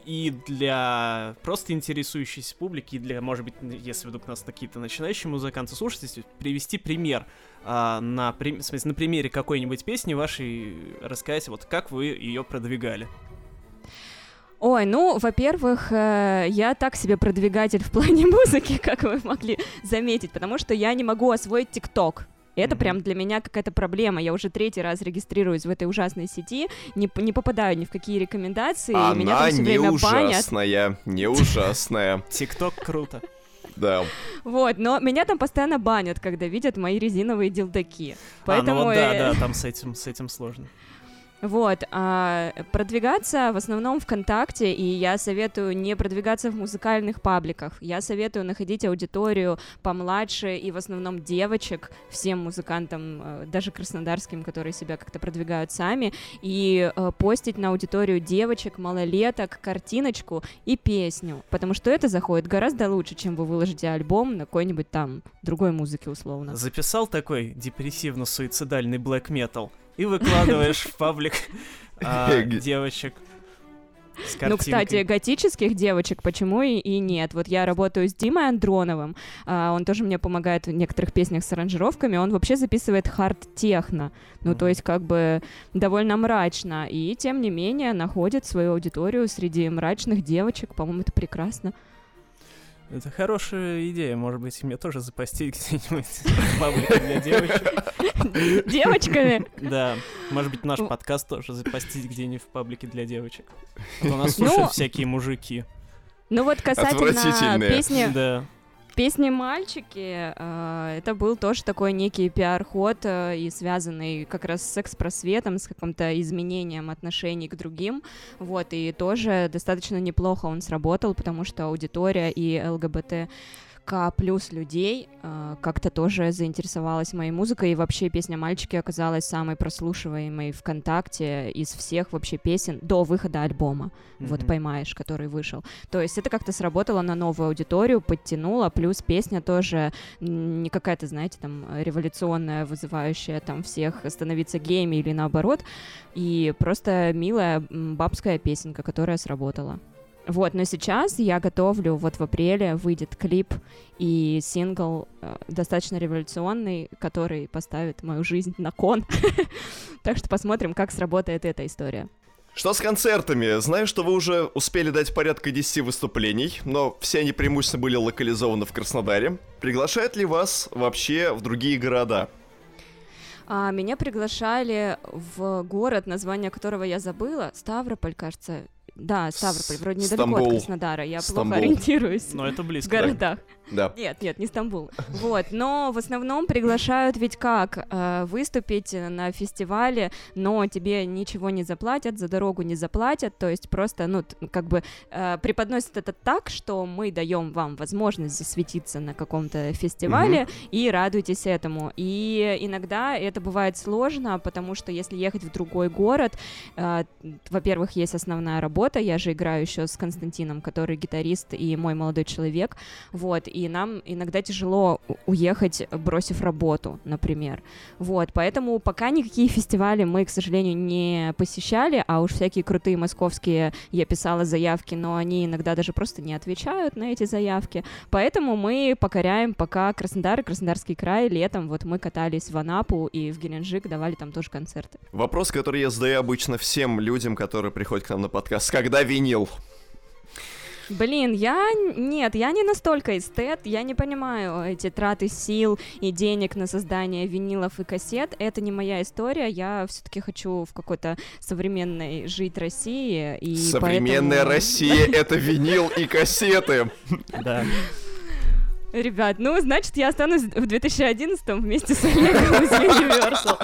и для просто интересующейся публики, и для, может быть, если вдруг нас какие-то начинающие музыканты слушают, если привести пример а, на, при- в смысле, на примере какой-нибудь песни вашей рассказать, вот как вы ее продвигали. Ой, ну, во-первых, э, я так себе продвигатель в плане музыки, как вы могли заметить, потому что я не могу освоить ТикТок. Это Мгм. прям для меня какая-то проблема. Я уже третий раз регистрируюсь в этой ужасной сети, не, не попадаю ни в какие рекомендации, и меня Она там все не время банят. ужасная, не ужасная. Тикток круто. Да. Вот, но меня там постоянно банят, когда видят мои резиновые дилдаки. А, Поэтому ну вот да, э, да, там с этим, с этим сложно. Вот, а продвигаться в основном ВКонтакте, и я советую не продвигаться в музыкальных пабликах. Я советую находить аудиторию помладше и в основном девочек, всем музыкантам, э, даже краснодарским, которые себя как-то продвигают сами, и э, постить на аудиторию девочек, малолеток, картиночку и песню, потому что это заходит гораздо лучше, чем вы выложите альбом на какой-нибудь там другой музыке условно. Записал такой депрессивно-суицидальный блэк метал и выкладываешь в паблик а, девочек Ну, кстати, готических девочек почему и, и нет? Вот я работаю с Димой Андроновым, а, он тоже мне помогает в некоторых песнях с аранжировками, он вообще записывает хард-техно, ну, то Мгм. есть как бы довольно мрачно, и тем не менее находит свою аудиторию среди мрачных девочек, по-моему, это прекрасно. Это хорошая идея, может быть, мне тоже запостить где-нибудь в паблике для девочек. Девочками? Да, может быть, наш подкаст тоже запостить где-нибудь в паблике для девочек. А то нас Ну, слушают всякие мужики. Ну вот касательно песни... Да. Песни «Мальчики» э, это был тоже такой некий пиар-ход э, и связанный как раз с секс-просветом, с каким-то изменением отношений к другим, вот, и тоже достаточно неплохо он сработал, потому что аудитория и ЛГБТ к плюс людей э, как-то тоже заинтересовалась моей музыкой, и вообще песня «Мальчики» оказалась самой прослушиваемой ВКонтакте из всех вообще песен до выхода альбома вот Мгм. поймаешь, который вышел. То есть это как-то сработало на новую аудиторию, подтянуло, плюс песня тоже не какая-то, знаете, там революционная, вызывающая там всех становиться геями или наоборот, и просто милая бабская песенка, которая сработала. Вот, но сейчас я готовлю, вот в апреле выйдет клип и сингл э, достаточно революционный, который поставит мою жизнь на кон. Так что посмотрим, как сработает эта история. Что с концертами? Знаю, что вы уже успели дать порядка 10 выступлений, но все они преимущественно были локализованы в Краснодаре. Приглашают ли вас вообще в другие города? А, меня приглашали в город, название которого я забыла, Ставрополь, кажется. Да, Ставрополь, вроде недалеко Стамбул. от Краснодара, я Стамбул. плохо ориентируюсь Но это в близко. да. городах. Да. Нет, нет, не Стамбул. Вот, но в основном приглашают ведь как э, выступить на фестивале, но тебе ничего не заплатят, за дорогу не заплатят, то есть просто, ну, как бы э, преподносят это так, что мы даем вам возможность засветиться на каком-то фестивале и радуйтесь этому. И иногда это бывает сложно, потому что если ехать в другой город, э, во-первых, есть основная работа, я же играю еще с Константином, который гитарист и мой молодой человек, вот, и нам иногда тяжело уехать, бросив работу, например, вот, поэтому пока никакие фестивали мы, к сожалению, не посещали, а уж всякие крутые московские я писала заявки, но они иногда даже просто не отвечают на эти заявки, поэтому мы покоряем пока Краснодар и Краснодарский край летом, вот мы катались в Анапу и в Геленджик, давали там тоже концерты. Вопрос, который я задаю обычно всем людям, которые приходят к нам на подкаст. Когда винил? Блин, я... Нет, я не настолько эстет, я не понимаю эти траты сил и денег на создание винилов и кассет. Это не моя история, я все-таки хочу в какой-то современной жить России. И Современная поэтому- Россия — это винил и кассеты. Да. Ребят, ну, значит, я останусь в 2011 вместе с Олегом из Universal.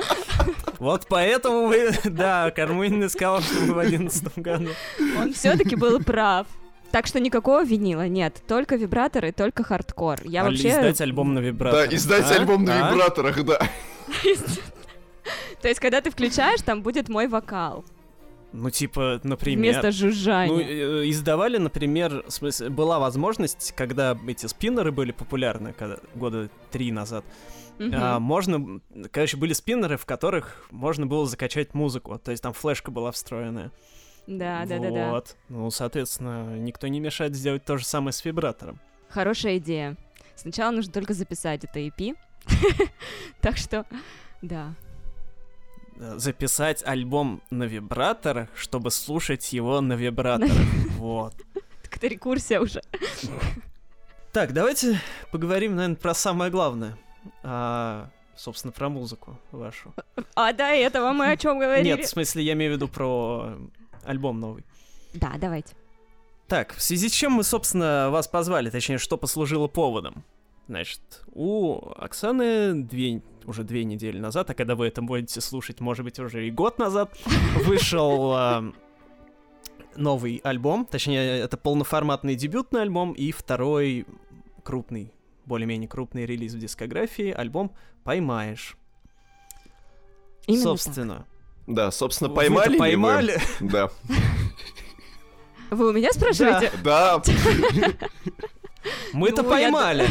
Вот поэтому вы, да, Кармунин сказал, что мы в одиннадцатом году. Он все-таки был прав. Так что никакого винила нет, только вибраторы, только хардкор. Я А вообще... Издать альбом на Да, вибратор. издать А? альбом на А? вибраторах, да. То есть, когда ты включаешь, там будет мой вокал. Ну, типа, например... Вместо Ну, жужжания. э, издавали, например, в смысле, была возможность, когда эти спиннеры были популярны, когда, года три назад, Мгм. а, можно, короче, были спиннеры, в которых можно было закачать музыку, то есть там флешка была встроенная. Да, да, да, да. Вот. Ну, соответственно, никто не мешает сделать то же самое с вибратором. Хорошая идея. Сначала нужно только записать это EP. Так что, да. Э, Записать альбом на вибраторах, чтобы слушать его на вибраторах. Вот. Так это рекурсия уже. Так, давайте поговорим, наверное, про самое главное. А, собственно, про музыку вашу. А до этого мы о чем говорили? Нет, в смысле, я имею в виду про э, альбом новый. Да, давайте. Так, в связи с чем мы, собственно, вас позвали, точнее, что послужило поводом? Значит, у Оксаны две, уже две недели назад, а когда вы это будете слушать, может быть, уже и год назад, вышел а, новый альбом, точнее, это полноформатный дебютный альбом и второй крупный, более-менее крупный релиз в дискографии, альбом «Поймаешь». Именно Собственно. Да, собственно, поймали ли вы? поймали? Да. так. Вы у меня спрашиваете? Да, Мы-то Ну, поймали.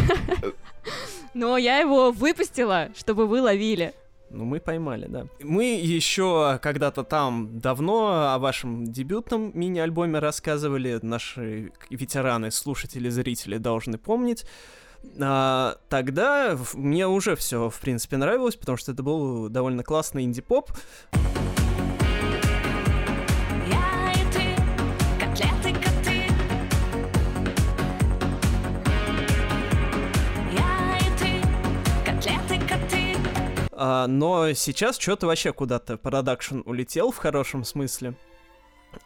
Но я его выпустила, чтобы вы ловили. Ну, мы поймали, да. Мы еще когда-то там давно о вашем дебютном мини-альбоме рассказывали. Наши ветераны, слушатели, зрители должны помнить. А, тогда мне уже все, в принципе, нравилось, потому что это был довольно классный инди-поп. А, но сейчас что-то вообще куда-то продакшн улетел в хорошем смысле.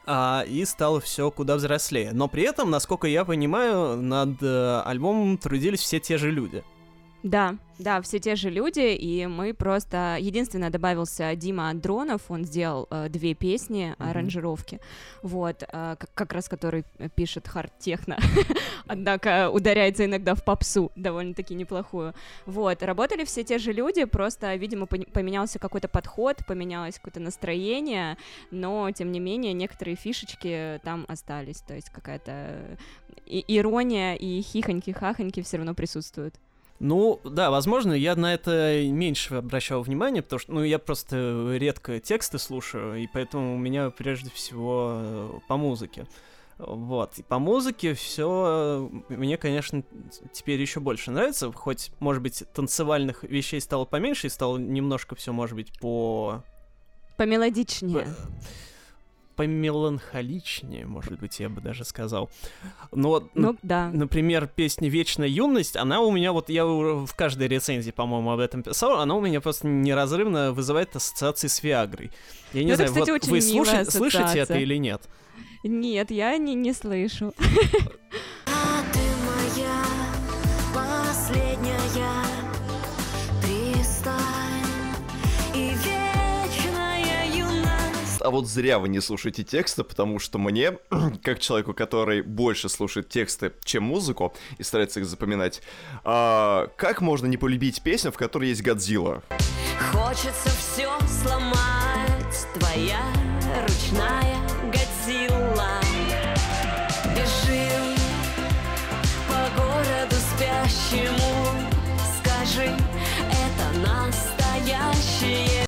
А, и стало все куда взрослее. Но при этом, насколько я понимаю, над э, альбомом трудились все те же люди. Да, да, все те же люди, и мы просто... Единственное, добавился Дима Дронов, он сделал э, две песни, Мгм. аранжировки, вот, э, как, как раз который э, пишет хард-техно, однако ударяется иногда в попсу, довольно-таки неплохую. Вот, работали все те же люди, просто, видимо, поменялся какой-то подход, поменялось какое-то настроение, но, тем не менее, некоторые фишечки там остались, то есть какая-то и- ирония и хихоньки-хахоньки все равно присутствуют. Ну, да, возможно, я на это меньше обращал внимание, потому что, ну, я просто редко тексты слушаю, и поэтому у меня прежде всего э, по музыке. Вот, и по музыке все мне, конечно, теперь еще больше нравится, хоть, может быть, танцевальных вещей стало поменьше, и стало немножко все, может быть, по... Помелодичнее. Помеланхоличнее, может быть, я бы даже сказал. Но, Ну да. Например, песня «Вечная юность», она у меня, вот я в каждой рецензии, по-моему, об этом писал, она у меня просто неразрывно вызывает ассоциации с Виагрой. Я не Ну, это, знаю, кстати, вот вы слушай- слышите это или нет? Нет, я не, не слышу. А ты юность. А вот зря вы не слушаете тексты, потому что мне, как человеку, который больше слушает тексты, чем музыку, и старается их запоминать, а, как можно не полюбить песню, в которой есть Годзилла? Хочется все сломать, твоя ручная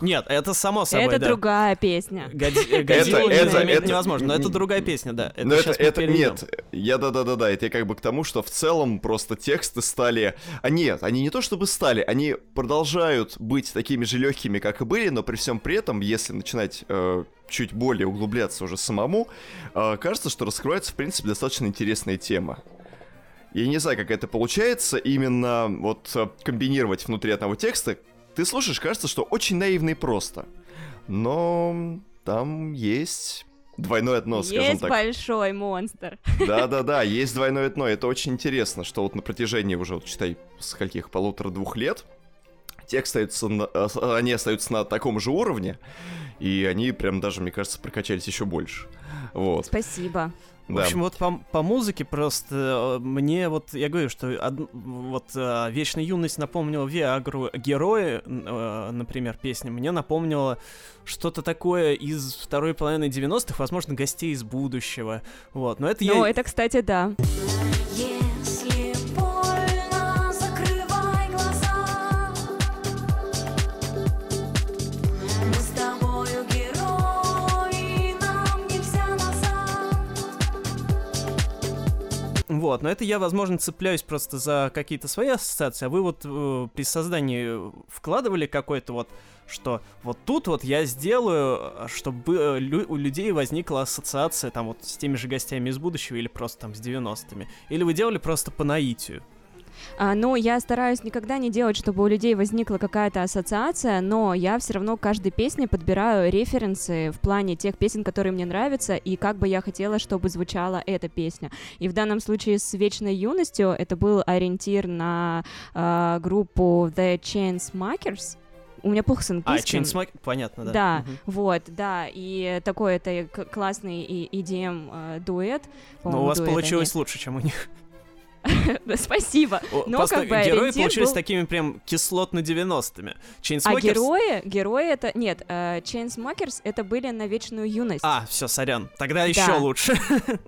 Нет, это само собой, Это да. другая песня. Годзи- Годзиллу не это- заметить это- невозможно, но это другая песня, да. Это Но это, это нет, я да-да-да-да, это я как бы к тому, что в целом просто тексты стали... А нет, они не то чтобы стали, они продолжают быть такими же легкими, как и были, но при всем при этом, если начинать э, чуть более углубляться уже самому, э, кажется, что раскроется, в принципе, достаточно интересная тема. Я не знаю, как это получается, именно вот э, комбинировать внутри одного текста. Ты слушаешь, кажется, что очень наивно и просто. Но там есть двойное дно, скажем Есть так. большой монстр. Да-да-да, есть двойное дно. Это очень интересно, что вот на протяжении уже, вот, считай, с каких полутора-двух лет тексты остаются на- а, они остаются на таком же уровне, и они прям даже, мне кажется, прокачались еще больше. Вот, Спасибо. В да. общем, вот по, по музыке просто э, мне вот, я говорю, что од- вот э, «Вечная юность» напомнила Виагру, «Герои», э, например, песня, мне напомнила что-то такое из второй половины 90-х, возможно, «Гостей из будущего», вот, но это Ну, я... это, кстати, да. Если Вот, но это я, возможно, цепляюсь просто за какие-то свои ассоциации, а вы вот э, при создании вкладывали какой-то вот, что вот тут вот я сделаю, э, чтобы э, лю- у людей возникла ассоциация там вот с теми же гостями из будущего или просто там с 90-ми. Или вы делали просто по наитию? А, ну, я стараюсь никогда не делать, чтобы у людей возникла какая-то ассоциация, но я все равно каждой песне подбираю референсы в плане тех песен, которые мне нравятся, и как бы я хотела, чтобы звучала эта песня. И в данном случае с «Вечной юностью» это был ориентир на а, группу The Chainsmokers. У меня плохо с А, английским. Chainsmokers, понятно, да. Да, Мгм. вот, да, и такой это классный и EDM э. Но По-моему, у вас дуэт, а получилось лучше, чем у них. Спасибо. Но просто как бы герои получились был- такими прям кислотно-90-ми. А герои, герои это... Нет, э, Chainsmokers это были на вечную юность. А, все, сорян. Тогда еще лучше.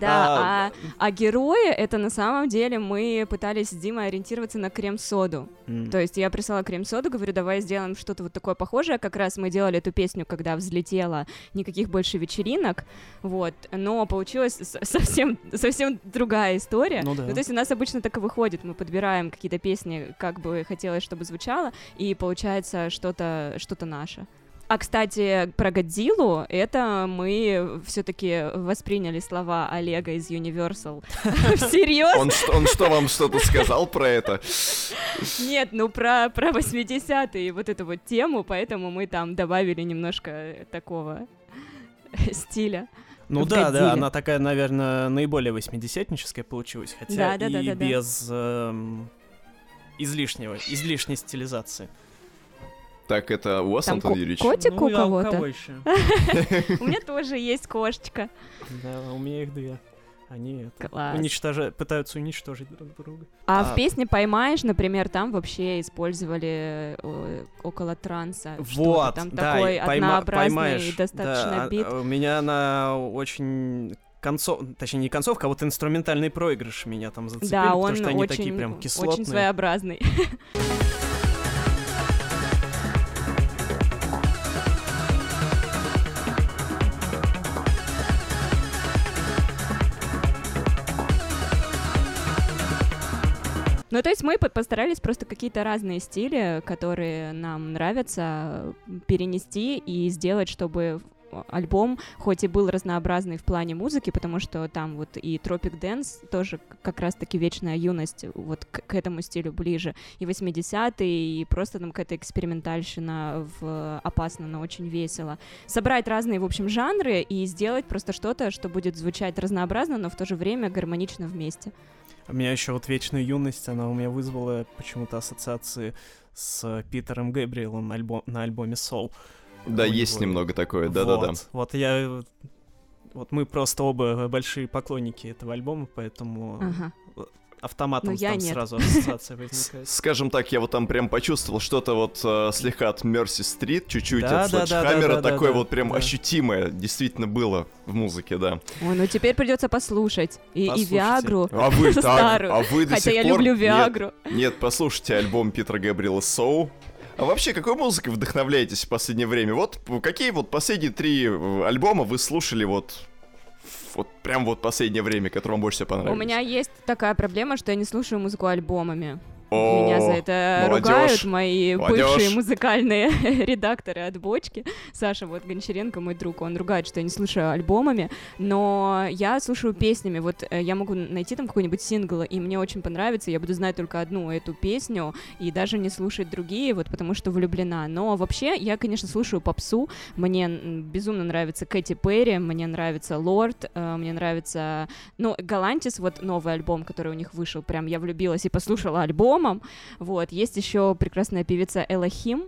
Да, а, а герои это на самом деле мы пытались с Димой ориентироваться на крем-соду. То есть я прислала крем-соду, говорю, давай сделаем что-то вот такое похожее. Как раз мы делали эту песню, когда взлетела никаких больше вечеринок, вот. Но получилась совсем, совсем другая история. Ну да. Ну, то есть у нас обычно так и выходит. Мы подбираем какие-то песни, как бы хотелось, чтобы звучало, и получается что-то что наше. А, кстати, про Годзиллу, это мы все-таки восприняли слова Олега из Universal всерьез. Он, что- он что, вам что-то сказал про это? Нет, ну про, про 80-е, вот эту вот тему, поэтому мы там добавили немножко такого стиля. Ну в да, Годзилле. да, она такая, наверное, наиболее восьмидесятническая получилась, хотя Да, да, да, и да, да. без эм, излишнего, излишней стилизации. Так, это у вас, Там Антон Юрьевич? котик Ну, у кого-то? У меня тоже есть кошечка. Да, у меня их две. Они это, Класс. уничтожа- пытаются уничтожить друг друга. А, А. в песне «Поймаешь», например, там вообще использовали э, около транса. что-то. Вот, Там да, такой и пойма- однообразный поймаешь. достаточно Да, бит. а, У меня она очень концов, точнее не концовка, а вот инструментальный проигрыш меня там зацепили, Да, потому он что они очень, такие прям кислотные. очень своеобразный. Ну, то есть мы по- постарались просто какие-то разные стили, которые нам нравятся, перенести и сделать, чтобы альбом, хоть и был разнообразный в плане музыки, потому что там вот и Tropic Dance тоже как раз-таки вечная юность вот к, к этому стилю ближе, и 80-е, и просто там какая-то экспериментальщина в опасно, но очень весело. Собрать разные, в общем, жанры и сделать просто что-то, что будет звучать разнообразно, но в то же время гармонично вместе. У меня еще вот вечная юность, она у меня вызвала почему-то ассоциации с Питером Гэбриэлом на, альбом, на альбоме Soul. Да, у есть него. немного такое, да-да-да. Вот, вот я... Вот мы просто оба большие поклонники этого альбома, поэтому Ага. Автоматом Но я там нет. сразу ассоциация возникает. Скажем так, я вот там прям почувствовал что-то вот э, слегка от Мерси Стрит, чуть-чуть Да, от да, да, Sledgehammer, да, да, такое да, вот прям да. ощутимое действительно было в музыке, да. Ой, ну теперь придется послушать. И, и. Виагру. А вы так, Старую. а вы до Хотя сих я пор... люблю Нет, Виагру. Нет, послушайте альбом Питера Габриэла Соу. А вообще, какой музыкой вдохновляетесь в последнее время? Вот какие вот последние три э, альбома вы слушали вот вот прям вот последнее время, которое вам больше всего понравилось? У меня есть такая проблема, что я не слушаю музыку альбомами. О, Меня за это молодежь, ругают мои молодежь. бывшие музыкальные редакторы от бочки. Саша вот Гончаренко, мой друг, он ругает, что я не слушаю альбомами, но я слушаю песнями. Вот э, я могу найти там какой-нибудь сингл, и мне очень понравится, я буду знать только одну эту песню, и даже не слушать другие, вот потому что влюблена. Но вообще, я, конечно, слушаю попсу, мне безумно нравится Кэти Перри, мне нравится Лорд, э, мне нравится... Ну, Галантис, вот новый альбом, который у них вышел, прям я влюбилась и послушала альбомом. Вот, есть еще прекрасная певица Элохим,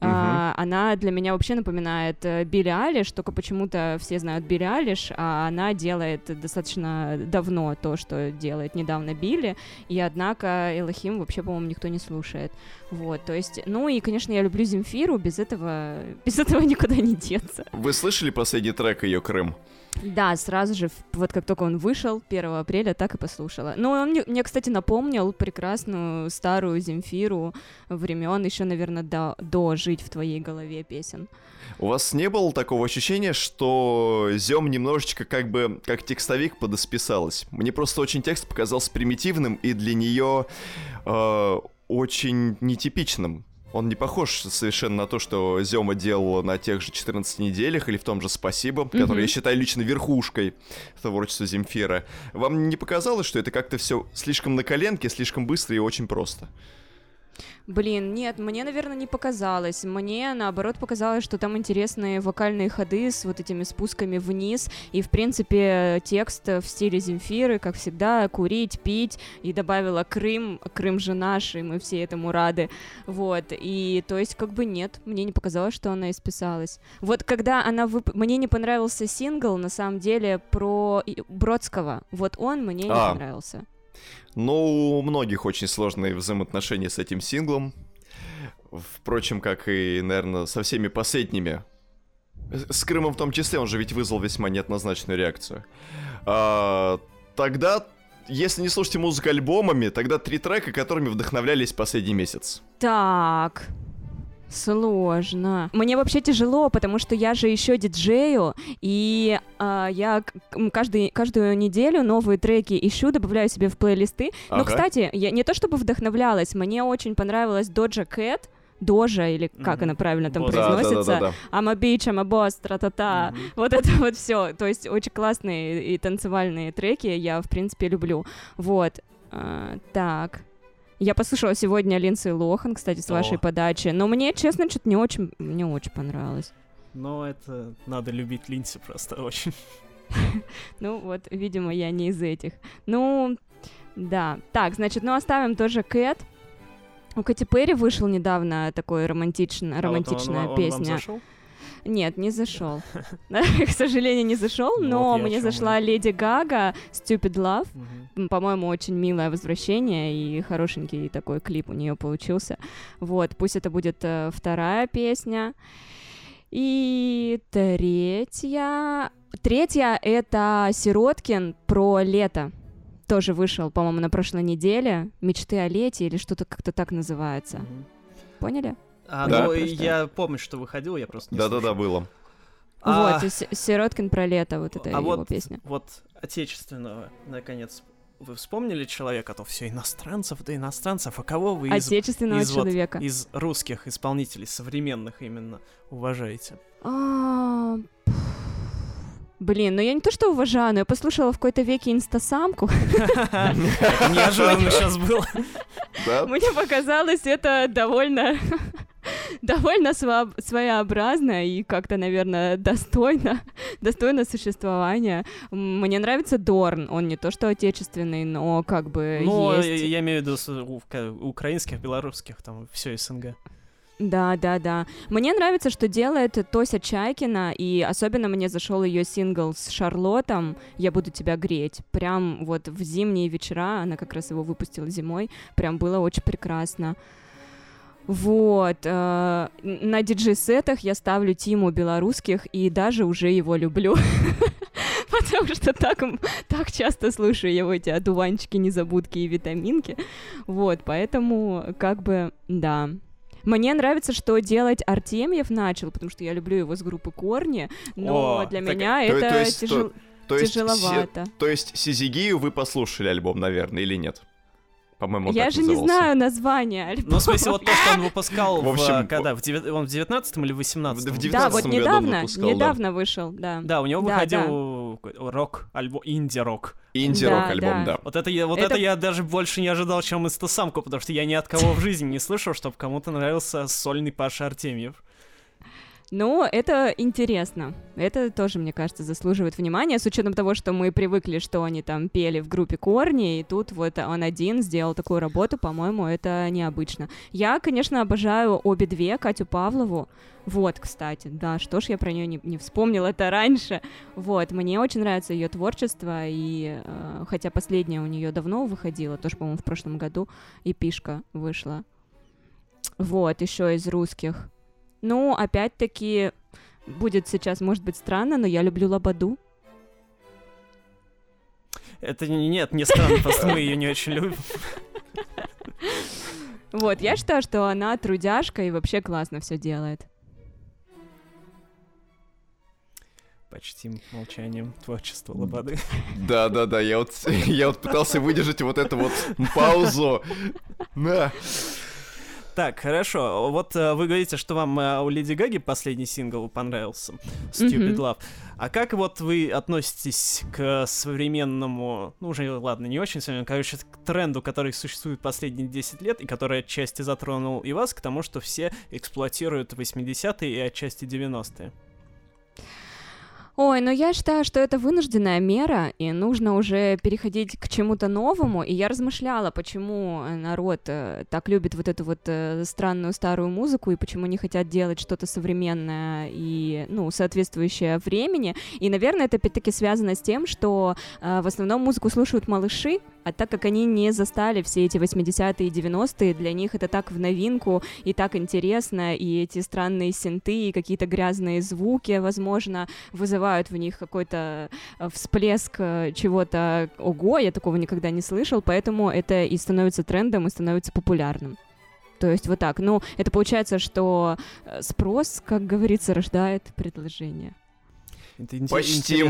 а, она для меня вообще напоминает э, Билли Алиш, только почему-то все знают Билли Алиш, а она делает достаточно давно то, что делает недавно Билли, и однако Элохим вообще, по-моему, никто не слушает. Вот, то есть, ну и, конечно, я люблю Земфиру, без этого, без этого никуда не деться. Вы слышали последний трек ее Крым? Да, сразу же, вот как только он вышел, 1 апреля, так и послушала. Ну, он мне, мне, кстати, напомнил прекрасную старую Земфиру времен еще, наверное, до, до «Жить в твоей голове» песен. У вас не было такого ощущения, что Зем немножечко как бы как текстовик подосписалась? Мне просто очень текст показался примитивным и для нее э, очень нетипичным. Он не похож совершенно на то, что Зема делала на тех же 14 неделях или в том же «Спасибо», который я считаю лично верхушкой творчества Земфира. Вам не показалось, что это как-то все слишком на коленке, слишком быстро и очень просто? Блин, нет, мне, наверное, не показалось. Мне, наоборот, показалось, что там интересные вокальные ходы с вот этими спусками вниз. И, в принципе, текст в стиле Земфиры, как всегда, курить, пить. И добавила Крым, Крым же наш, и мы все этому рады. Вот, и то есть как бы нет, мне не показалось, что она исписалась. Вот когда она... Вып... Мне не понравился сингл, на самом деле, про Бродского. Вот он мне не А. понравился. Ну, у многих очень сложные взаимоотношения с этим синглом. Впрочем, как и, наверное, со всеми последними. С Крымом в том числе, он же ведь вызвал весьма неоднозначную реакцию. А, тогда, если не слушайте музыку альбомами, тогда три трека, которыми вдохновлялись последний месяц. Так. Сложно. Мне вообще тяжело, потому что я же еще диджею, и а, я каждый, каждую неделю новые треки ищу, добавляю себе в плейлисты. Но, Ага. кстати, я не то чтобы вдохновлялась, мне очень понравилась Доджа Кэт, Дожа, или как Мгм. она правильно там Вот. Да, да, да, произносится. да. I'm a bitch, I'm a boss, тра-та-та. Вот это вот все. То есть очень классные и танцевальные треки я, в принципе, люблю. Вот. А, так. Я послушала сегодня Линдси Лохан, кстати, с вашей О. подачи. Но мне, честно, что-то не очень, не очень понравилось. Но это надо любить Линси просто очень. Ну вот, видимо, я не из этих. Ну, да. Так, значит, ну оставим тоже Кэт. У Кэти Перри вышел недавно такой. А романтичная песня. Нет, не зашел. К сожалению, не зашел, Ну но мне зашла Леди Гага Stupid Love. По-моему, очень милое возвращение и хорошенький такой клип у нее получился. Вот, пусть это будет э, вторая песня. И третья... Третья — это Сироткин про лето. Тоже вышел, по-моему, на прошлой неделе. «Мечты о лете» или что-то как-то так называется. Поняли? А, Да. ну, я помню, что выходил, я просто не Да-да-да, было. А, Вот, и Си- Сироткин про лето, вот это а его вот, песня. вот отечественного, наконец, вы вспомнили человека, а то все иностранцев, да иностранцев, а кого вы из, Отечественного из вот- человека. из русских исполнителей, современных именно, уважаете? А, Блин, ну я не то что уважаю, но я послушала в какой-то веке инстасамку. Неожиданно сейчас было. Да? Мне показалось это довольно довольно сво- своеобразно и как-то, наверное, достойно, достойно существования. Мне нравится Дорн, он не то что отечественный, но как бы Ну, есть. я имею в виду украинских, белорусских, там все СНГ. Да, да, да. Мне нравится, что делает Тося Чайкина, и особенно мне зашел ее сингл с Шарлотом «Я буду тебя греть». Прям вот в зимние вечера, она как раз его выпустила зимой, прям было очень прекрасно. Вот, э, на диджей-сетах я ставлю Тиму белорусских и даже уже его люблю. Потому что так, так часто слушаю его эти одуванчики, незабудки и витаминки. Вот, поэтому как бы, да, мне нравится, что делать Артемьев начал, потому что я люблю его с группы Корни, но О, для так меня то- то это есть тяжел- То есть, Си- тяжеловато. то есть Сизигию вы послушали альбом, наверное, или нет? По-моему, я так же не назывался. знаю название альбома. Ну, в смысле, вот то, что он выпускал В в, общем, когда? В девя- он в 19 или в 18 В- в Да, вот 19 недавно, выпускал, да. недавно вышел, да. Да, у него Да, выходил рок, альбом, инди-рок. Инди-рок Да, альбом, да. да. Вот это я, вот Это- это... я даже больше не ожидал, чем инстасамку, потому что я ни от кого в жизни не слышал, чтобы кому-то нравился сольный Паша Артемьев. Ну, это интересно. Это тоже, мне кажется, заслуживает внимания, с учетом того, что мы привыкли, что они там пели в группе Корни, и тут вот он один сделал такую работу, по-моему, это необычно. Я, конечно, обожаю обе две, Катю Павлову. Вот, кстати, да, что ж я про нее не, не вспомнила это раньше. Вот, мне очень нравится ее творчество, и э, хотя последняя у нее давно выходила, тоже, по-моему, в прошлом году, и пишка вышла. Вот, еще из русских. Ну, опять-таки, будет сейчас, может быть, странно, но я люблю Лободу. Это не- нет, не странно, просто мы ее не очень любим. Вот, я считаю, что она трудяшка и вообще классно все делает. Почти молчанием творчества Лободы. Да-да-да, я вот, я вот пытался выдержать вот эту вот паузу. Да. Так, хорошо. Вот э, вы говорите, что вам э, у Леди Гаги последний сингл понравился, Stupid Мгм. Love. А как вот вы относитесь к современному, ну уже, ладно, не очень современному, короче, к тренду, который существует последние 10 лет и который отчасти затронул и вас, к тому, что все эксплуатируют 80-е и отчасти 90-е? Ой, ну я считаю, что это вынужденная мера, и нужно уже переходить к чему-то новому. И я размышляла, почему э, народ э, так любит вот эту вот э, странную старую музыку, и почему не хотят делать что-то современное и, ну, соответствующее времени. И, наверное, это опять-таки связано с тем, что в основном музыку слушают малыши, а так как они не застали все эти 80-е и 90-е, для них это так в новинку и так интересно, и эти странные синты, и какие-то грязные звуки, возможно, вызывают в них какой-то э, всплеск э, чего-то ого, я такого никогда не слышал, поэтому это и становится трендом, и становится популярным. То есть вот так. Ну, это получается, что э, спрос, как говорится, рождает предложение. Это Почти,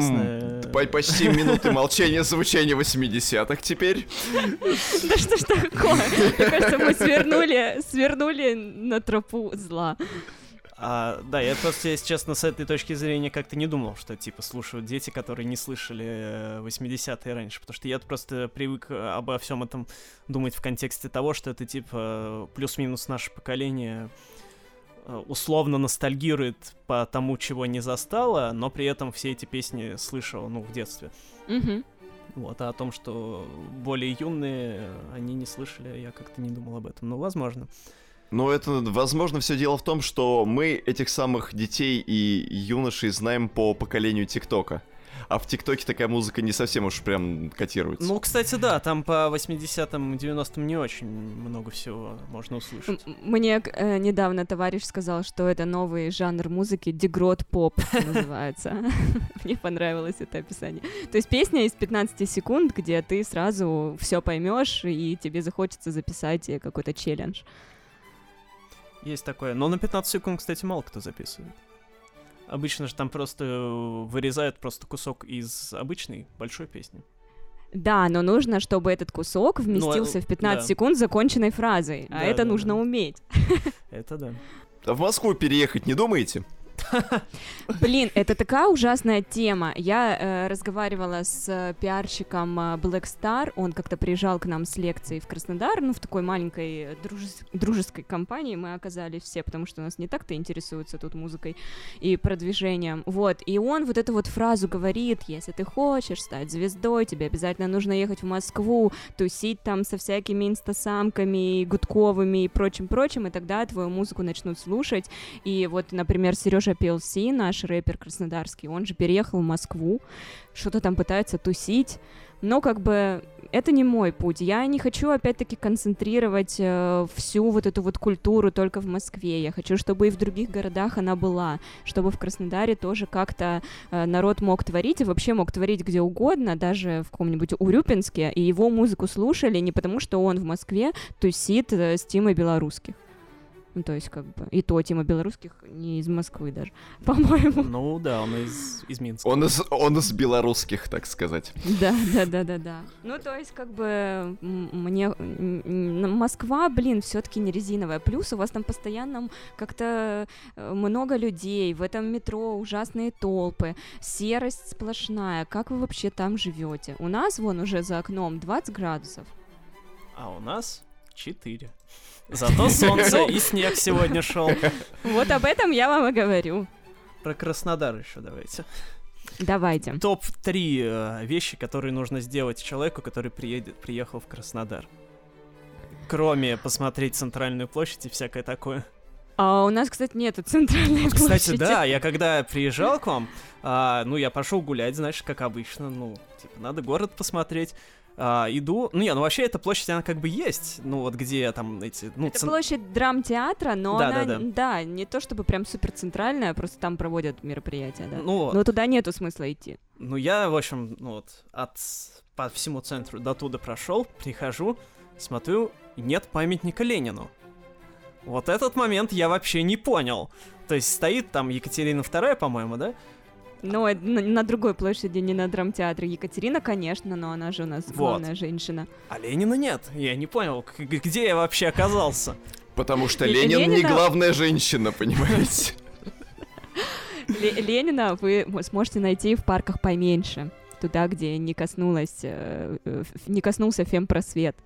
по- почти минуты молчания звучания 80-х теперь. Да что ж такое? Мне кажется, мы свернули, свернули на тропу зла. А, да, я просто, если честно, с этой точки зрения как-то не думал, что, типа, слушают дети, которые не слышали э, 80-е раньше, потому что я просто привык э, обо всем этом думать в контексте того, что это, типа, э, плюс-минус наше поколение э, условно ностальгирует по тому, чего не застало, но при этом все эти песни слышал, ну, в детстве. Мгм. Вот, а о том, что более юные, э, они не слышали, я как-то не думал об этом. Ну, возможно. Но это, возможно, все дело в том, что мы этих самых детей и юношей знаем по поколению ТикТока. А в ТикТоке такая музыка не совсем уж прям котируется. Ну, кстати, да, там по 80-м, 90-м не очень много всего можно услышать. Мне э, недавно товарищ сказал, что это новый жанр музыки, дегрот поп называется. Мне понравилось это описание. То есть песня из 15 секунд, где ты сразу все поймешь и тебе захочется записать э, какой-то челлендж. Есть такое. Но на 15 секунд, кстати, мало кто записывает. Обычно же там просто э, вырезают просто кусок из обычной большой песни. Да, но нужно, чтобы этот кусок вместился э, в 15 да. секунд законченной фразой, а Да, это да, нужно да. уметь. Это да. А в Москву переехать не думаете? Блин, это такая ужасная тема. Я э, разговаривала с э, пиарщиком э, Black Star, он как-то приезжал к нам с лекцией в Краснодар, ну, в такой маленькой э, дружес- дружеской компании мы оказались все, потому что нас не так-то интересуются тут музыкой и продвижением. Вот, и он вот эту вот фразу говорит, если ты хочешь стать звездой, тебе обязательно нужно ехать в Москву, тусить там со всякими инстасамками, Гудковыми и прочим-прочим, и тогда твою музыку начнут слушать. И вот, например, Сережа PLC, наш рэпер краснодарский, он же переехал в Москву, что-то там пытается тусить, но как бы это не мой путь. Я не хочу, опять-таки, концентрировать э, всю вот эту вот культуру только в Москве. Я хочу, чтобы и в других городах она была, чтобы в Краснодаре тоже как-то э, народ мог творить и вообще мог творить где угодно, даже в каком-нибудь Урюпинске, и его музыку слушали не потому, что он в Москве тусит э, с Тимой Белорусских. Ну, то есть, как бы, и то Тима Белорусских не из Москвы даже, по-моему. Ну да, он из, из Минска. Он из, он из белорусских, так сказать. Да, да, да, да, да. Ну, то есть, как бы, мне Москва, блин, все-таки не резиновая. Плюс у вас там постоянно как-то э, много людей, в этом метро ужасные толпы, серость сплошная. Как вы вообще там живете? У нас вон уже за окном 20 градусов. А у нас 4. Зато солнце и снег сегодня шел. Вот об этом я вам и говорю. Про Краснодар еще давайте. Давайте. Топ-3 вещи, которые нужно сделать человеку, который приедет, приехал в Краснодар. Кроме посмотреть центральную площадь и всякое такое. А у нас, кстати, нету центральной Кстати, площади. да, я когда приезжал к вам, а, ну, я пошел гулять, знаешь, как обычно, ну, типа, надо город посмотреть. А, иду, ну, не, ну, вообще, эта площадь, она как бы есть, ну, вот где там эти, ну, Это цен- площадь драмтеатра, но Да, она, да, да. не то чтобы прям супер центральная, просто там проводят мероприятия, да. ну. Но туда нету смысла идти. Ну, я, в общем, ну вот, от по всему центру до туда прошел, прихожу, смотрю, нет памятника Ленину. Вот этот момент я вообще не понял. То есть стоит там Екатерина II, по-моему, да? Но это на, на другой площади, не на драмтеатре. Екатерина, конечно, но она же у нас Вот. главная женщина. А Ленина нет. Я не понял, где я вообще оказался. Потому что Ле- Ленин не Ленина- главная женщина, понимаете? Ле- Ленина вы сможете найти в парках поменьше. Туда, где не коснулась, э, э, не коснулся фемпросвет.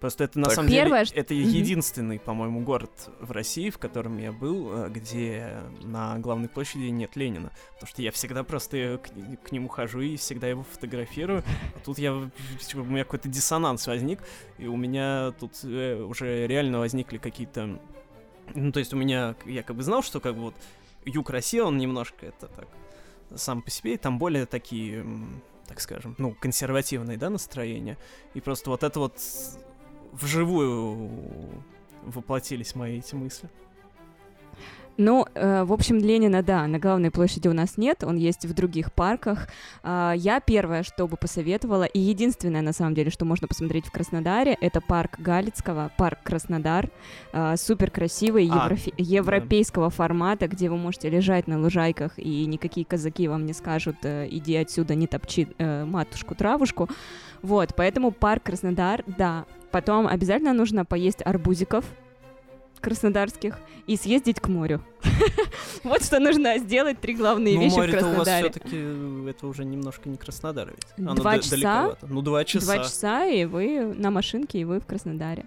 Просто это на Так. самом Первое, деле, ш- это единственный, по-моему, город в России, в котором я был, э, где на главной площади нет Ленина. Потому что я всегда просто к, к нему хожу и всегда его фотографирую. А тут я, в- у меня какой-то диссонанс возник, и у меня тут э, уже реально возникли какие-то... Ну, то есть у меня, я как бы знал, что как бы вот юг России, он немножко это так сам по себе, и там более такие, так скажем, ну, консервативные, да, настроения. И просто вот это вот вживую воплотились мои эти мысли. Ну, э, в общем, Ленина, да, на главной площади у нас нет, он есть в других парках. А, я первое, что бы посоветовала, и единственное, на самом деле, что можно посмотреть в Краснодаре, это парк Галицкого, парк Краснодар, а, супер красивый, А, еврофи- европейского формата, где вы можете лежать на лужайках, и никакие казаки вам не скажут, э, иди отсюда, не топчи э, матушку-травушку. Вот, поэтому парк Краснодар, да. Потом обязательно нужно поесть арбузиков, краснодарских и съездить к морю. Вот что нужно сделать три главные ну, вещи в море-то у вас Краснодаре. все-таки это уже немножко не Краснодар ведь. Два часа? Ну, два часа. Два часа, и вы на машинке, и вы в Краснодаре.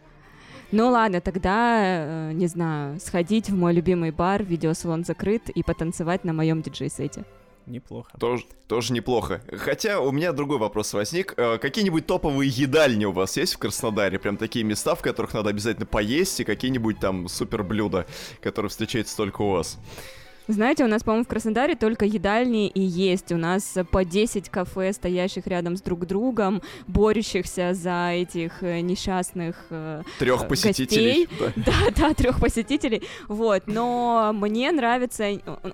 Ну ладно, тогда, э, не знаю, сходить в мой любимый бар, видеосалон закрыт, и потанцевать на моем диджей-сете. Неплохо. Тоже, тоже неплохо. Хотя у меня другой вопрос возник. Э, Какие-нибудь топовые едальни у вас есть в Краснодаре? Прям такие места, в которых надо обязательно поесть, и какие-нибудь там супер блюда, которые встречаются только у вас? Знаете, у нас, по-моему, в Краснодаре только едальни и есть. У нас по 10 кафе, стоящих рядом с друг другом, борющихся за этих э, несчастных э, Трех Э, посетителей. Да. Да, да, трех посетителей. Вот, но мне нравится.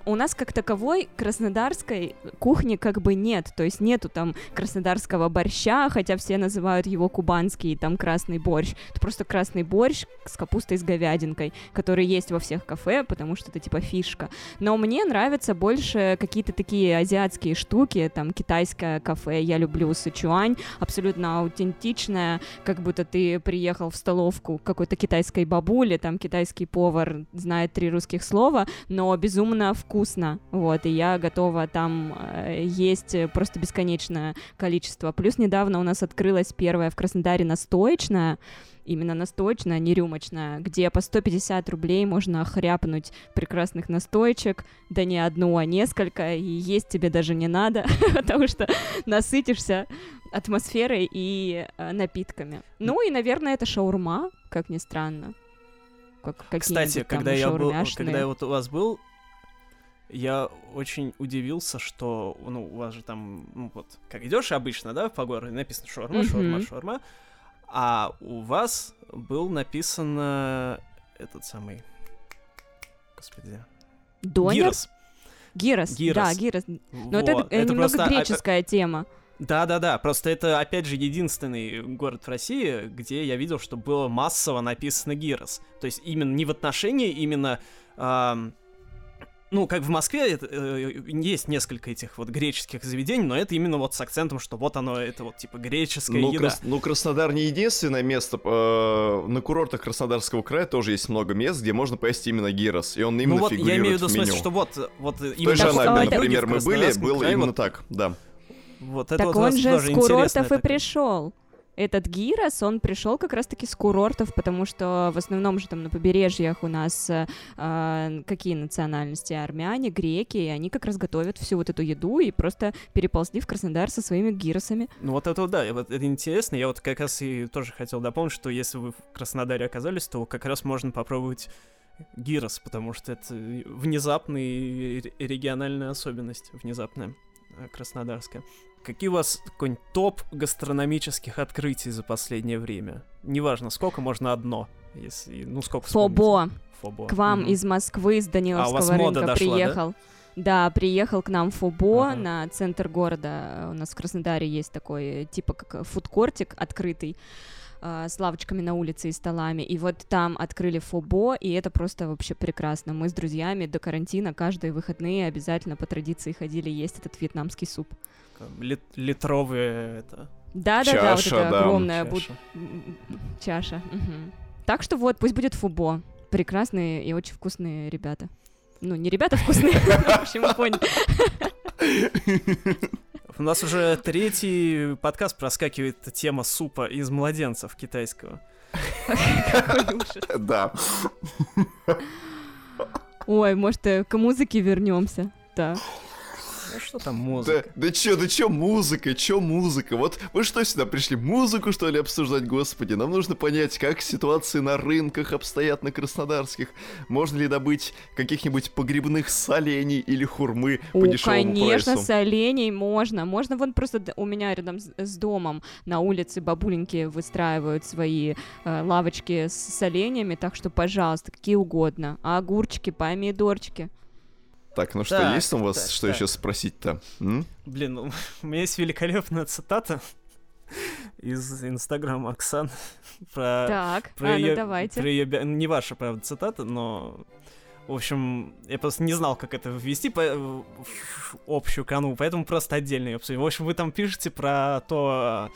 У у нас как таковой краснодарской кухни как бы нет. То есть нету там краснодарского борща, хотя все называют его кубанский, там красный борщ. Это просто красный борщ с капустой с говядинкой, который есть во всех кафе, потому что это типа фишка. Но мне нравятся больше какие-то такие азиатские штуки, там китайское кафе, я люблю Сычуань, абсолютно аутентичное, как будто ты приехал в столовку какой-то китайской бабули, там китайский повар знает три русских слова, но безумно вкусно, вот, и я готова там э, есть просто бесконечное количество. Плюс недавно у нас открылась первая в Краснодаре настоечная, именно настоечная, не рюмочная, где по 150 рублей можно хряпнуть прекрасных настоечек, да не одну, а несколько, и есть тебе даже не надо, потому что насытишься атмосферой и э, напитками. Ну и, наверное, это шаурма, как ни странно. Как, Кстати, когда я был, когда я вот у вас был, я очень удивился, что, ну, у вас же там, ну, вот, как идешь обычно, да, по городу, написано шаурма, шаурма, Мгм. шаурма, а у вас был написано этот самый, господи, Донер? гирос. Гирос, Гирос. да, гирос. Но это, Вот, э, немного просто, греческая тема. Да-да-да, просто это, опять же, единственный город в России, где я видел, что было массово написано Гирос. То есть именно не в отношении, именно... ам, ну, как в Москве это, э, есть несколько этих вот греческих заведений, но это именно вот с акцентом, что вот оно, это вот типа греческая Ну, еда. Крас- ну, Краснодар не единственное место. э, на курортах Краснодарского края тоже есть много мест, где можно поесть именно гирос. И он именно ну вот я фигурирует имею в виду в смысле, меню. что вот, вот В той именно же Анапе, это- например, мы были, было крае, именно вот- так, да. Вот это так вот он же с курортов и пришел. Этот гирос, он пришел как раз-таки с курортов, потому что в основном же там на побережьях у нас э, э, какие национальности? Армяне, греки, и они как раз готовят всю вот эту еду и просто переползли в Краснодар со своими гиросами. Ну вот это да, вот это интересно. Я вот как раз и тоже хотел дополнить, что если вы в Краснодаре оказались, то как раз можно попробовать гирос, потому что это внезапная региональная особенность, внезапная э, краснодарская. Какие у вас какой-нибудь топ гастрономических открытий за последнее время? Неважно, сколько можно одно, если, ну сколько. Фобо Фобо. к вам Мгм. из Москвы, из Даниловского А, рынка дошла, да? приехал. Да? приехал к нам Фобо Ага. на центр города. У нас в Краснодаре есть такой, э, типа как фудкортик открытый а, с лавочками на улице и столами. И вот там открыли Фобо, и это просто вообще прекрасно. Мы с друзьями до карантина каждые выходные обязательно по традиции ходили есть этот вьетнамский суп. Там лит- литровые это, Да-да-да, вот Чаша, эта да, огромная чаша. Чаша. мгм. Так что вот, пусть будет фубо. Прекрасные и очень вкусные ребята. Ну, не ребята вкусные, в общем, вы поняли. У нас уже третий подкаст проскакивает тема супа из младенцев китайского. Да. Ой, может, э, к музыке вернемся. Да. Ну что там Да, музыка? да чё, да чё музыка, чё музыка? Вот вы что сюда пришли, музыку что ли обсуждать, господи? Нам нужно понять, как ситуации на рынках обстоят на краснодарских. Можно ли добыть каких-нибудь погребных солений или хурмы по дешевому конечно, прайсу? солений можно. Можно вон просто у меня рядом с, с домом на улице бабуленьки выстраивают свои э, лавочки с соленьями, так что, пожалуйста, какие угодно. А огурчики, помидорчики. Так, ну что, Так, есть там у вас так, что так. еще спросить-то? М? Блин, ну, у меня есть великолепная цитата из Инстаграма Оксан про, Так, про а, ну её- давайте. про её би- Не ваша, правда, цитата, но... В общем, я просто не знал, как это ввести по- в общую канву, поэтому просто отдельно ее обсудим. В общем, вы там пишете про то,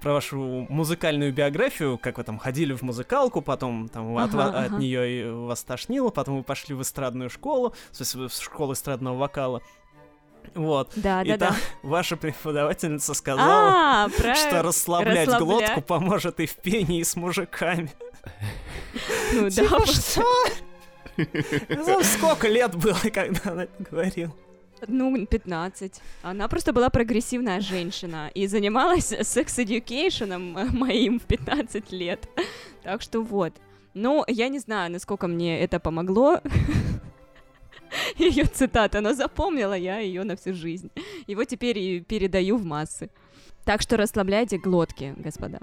про вашу музыкальную биографию, как вы там ходили в музыкалку, потом там от, Ага, ва- ага. от нее вас тошнило, потом вы пошли в эстрадную школу, в смысле, в школу эстрадного вокала. Вот. Да, И да, да. там ваша преподавательница сказала, А, про... что расслаблять расслабля- глотку поможет и в пении, и с мужиками. Ну да, Типа что? Ну, Сколько лет было, когда она это говорила? Ну, 15. Она просто была прогрессивная женщина и занималась секс-эдюкейшеном моим в 15 лет. Так что вот. Ну, я не знаю, насколько мне это помогло. Ее цитата, но запомнила я ее на всю жизнь. Вот теперь и передаю в массы. Так что расслабляйте глотки, господа.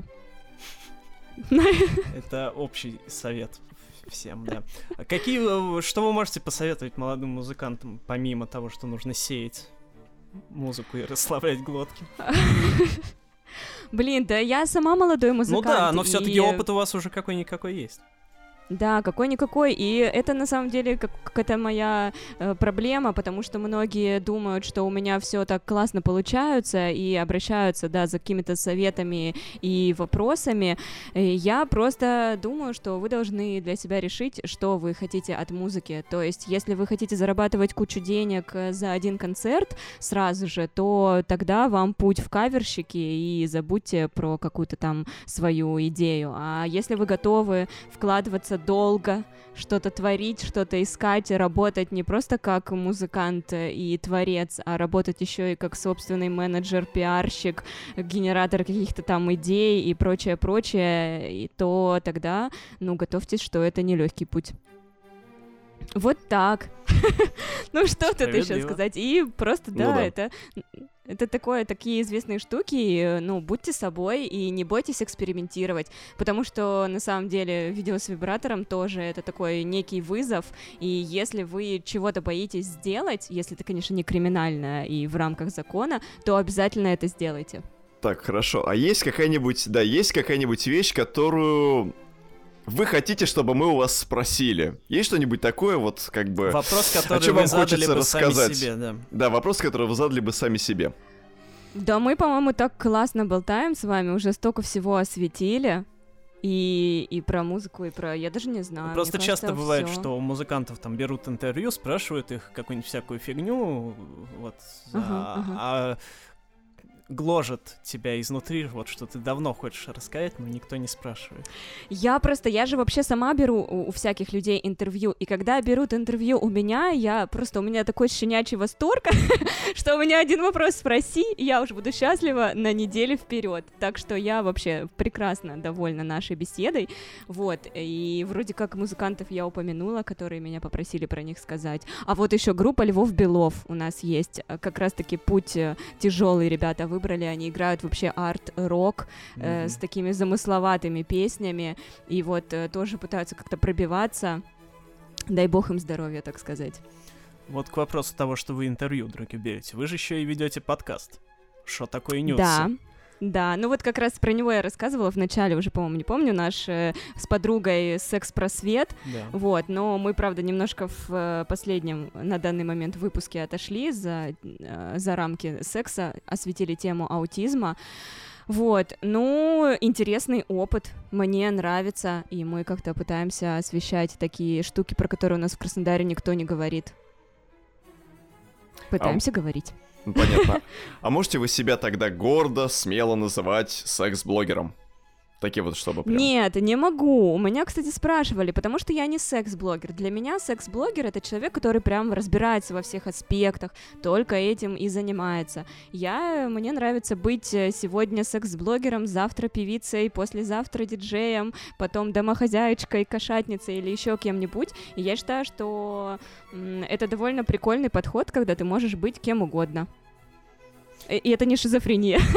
Это общий совет всем, да. А какие, э, что вы можете посоветовать молодым музыкантам, помимо того, что нужно сеять музыку и расслаблять глотки? Блин, да я сама молодой Ну музыкант. да, но все-таки и- опыт у вас уже какой-никакой есть. Да, какой-никакой. И это на самом деле как- какая-то моя э, проблема, потому что многие думают, что у меня все так классно получается и обращаются, да, за какими-то советами и вопросами. И я просто думаю, что вы должны для себя решить, что вы хотите от музыки. То есть, если вы хотите зарабатывать кучу денег э, за один концерт сразу же, то тогда вам путь в каверщики и забудьте про какую-то там свою идею. А если вы готовы вкладываться долго, что-то творить, что-то искать, работать не просто как музыкант и творец, а работать еще и как собственный менеджер, пиарщик, генератор каких-то там идей и прочее, прочее, и то тогда, ну, готовьтесь, что это нелегкий путь. Вот так. Ну что тут еще сказать? И просто, Ну да. это это такое, такие известные штуки, ну, будьте собой и не бойтесь экспериментировать, потому что, на самом деле, видео с вибратором тоже это такой некий вызов, и если вы чего-то боитесь сделать, если это, конечно, не криминально и в рамках закона, то обязательно это сделайте. Так, хорошо. А есть какая-нибудь, да, есть какая-нибудь вещь, которую вы хотите, чтобы мы у вас спросили? Есть что-нибудь такое, вот как бы... Вопрос, который чем вы вам задали хочется бы сами рассказать? себе, да. Да, вопрос, который вы задали бы сами себе. Да, мы, по-моему, так классно болтаем с вами, уже столько всего осветили. И, и про музыку, и про... Я даже не знаю. Просто часто кажется, бывает, всё. что у музыкантов там берут интервью, спрашивают их какую-нибудь всякую фигню, вот, Ага, а, а гложет тебя изнутри, вот что ты давно хочешь рассказать, но никто не спрашивает. Я просто, я же вообще сама беру у, у всяких людей интервью, и когда берут интервью у меня, я просто, у меня такой щенячий восторг, что у меня один вопрос спроси, и я уже буду счастлива на неделю вперед. Так что я вообще прекрасно довольна нашей беседой. Вот, и вроде как музыкантов я упомянула, которые меня попросили про них сказать. А вот еще группа Львов Белов у нас есть. э, Как раз-таки путь тяжелый ребята выбрали. Они играют вообще арт-рок э, Мгм. с такими замысловатыми песнями, и вот э, тоже пытаются как-то пробиваться. Дай бог им здоровья, так сказать. Вот к вопросу того, что вы интервью други берете. Вы же еще и ведете подкаст. Что такое нюцы? Да. Да, ну вот как раз про него я рассказывала в начале, уже, по-моему, не помню, наш э, с подругой секс-просвет, Да. вот, но мы, правда, немножко в э, последнем на данный момент выпуске отошли за, э, за рамки секса, осветили тему аутизма, вот, ну, интересный опыт, мне нравится, и мы как-то пытаемся освещать такие штуки, про которые у нас в Краснодаре никто не говорит. Пытаемся говорить. Понятно. А можете вы себя тогда гордо, смело называть секс-блогером? Такие вот, чтобы прям... Нет, не могу. У меня, кстати, спрашивали, потому что я не секс-блогер. Для меня секс-блогер это человек, который прям разбирается во всех аспектах, только этим и занимается. Я, мне нравится быть э, сегодня секс-блогером, завтра певицей, послезавтра диджеем, потом домохозяечкой, кошатницей или еще кем-нибудь. И я считаю, что это довольно прикольный подход, когда ты можешь быть кем угодно. И и это не шизофрения.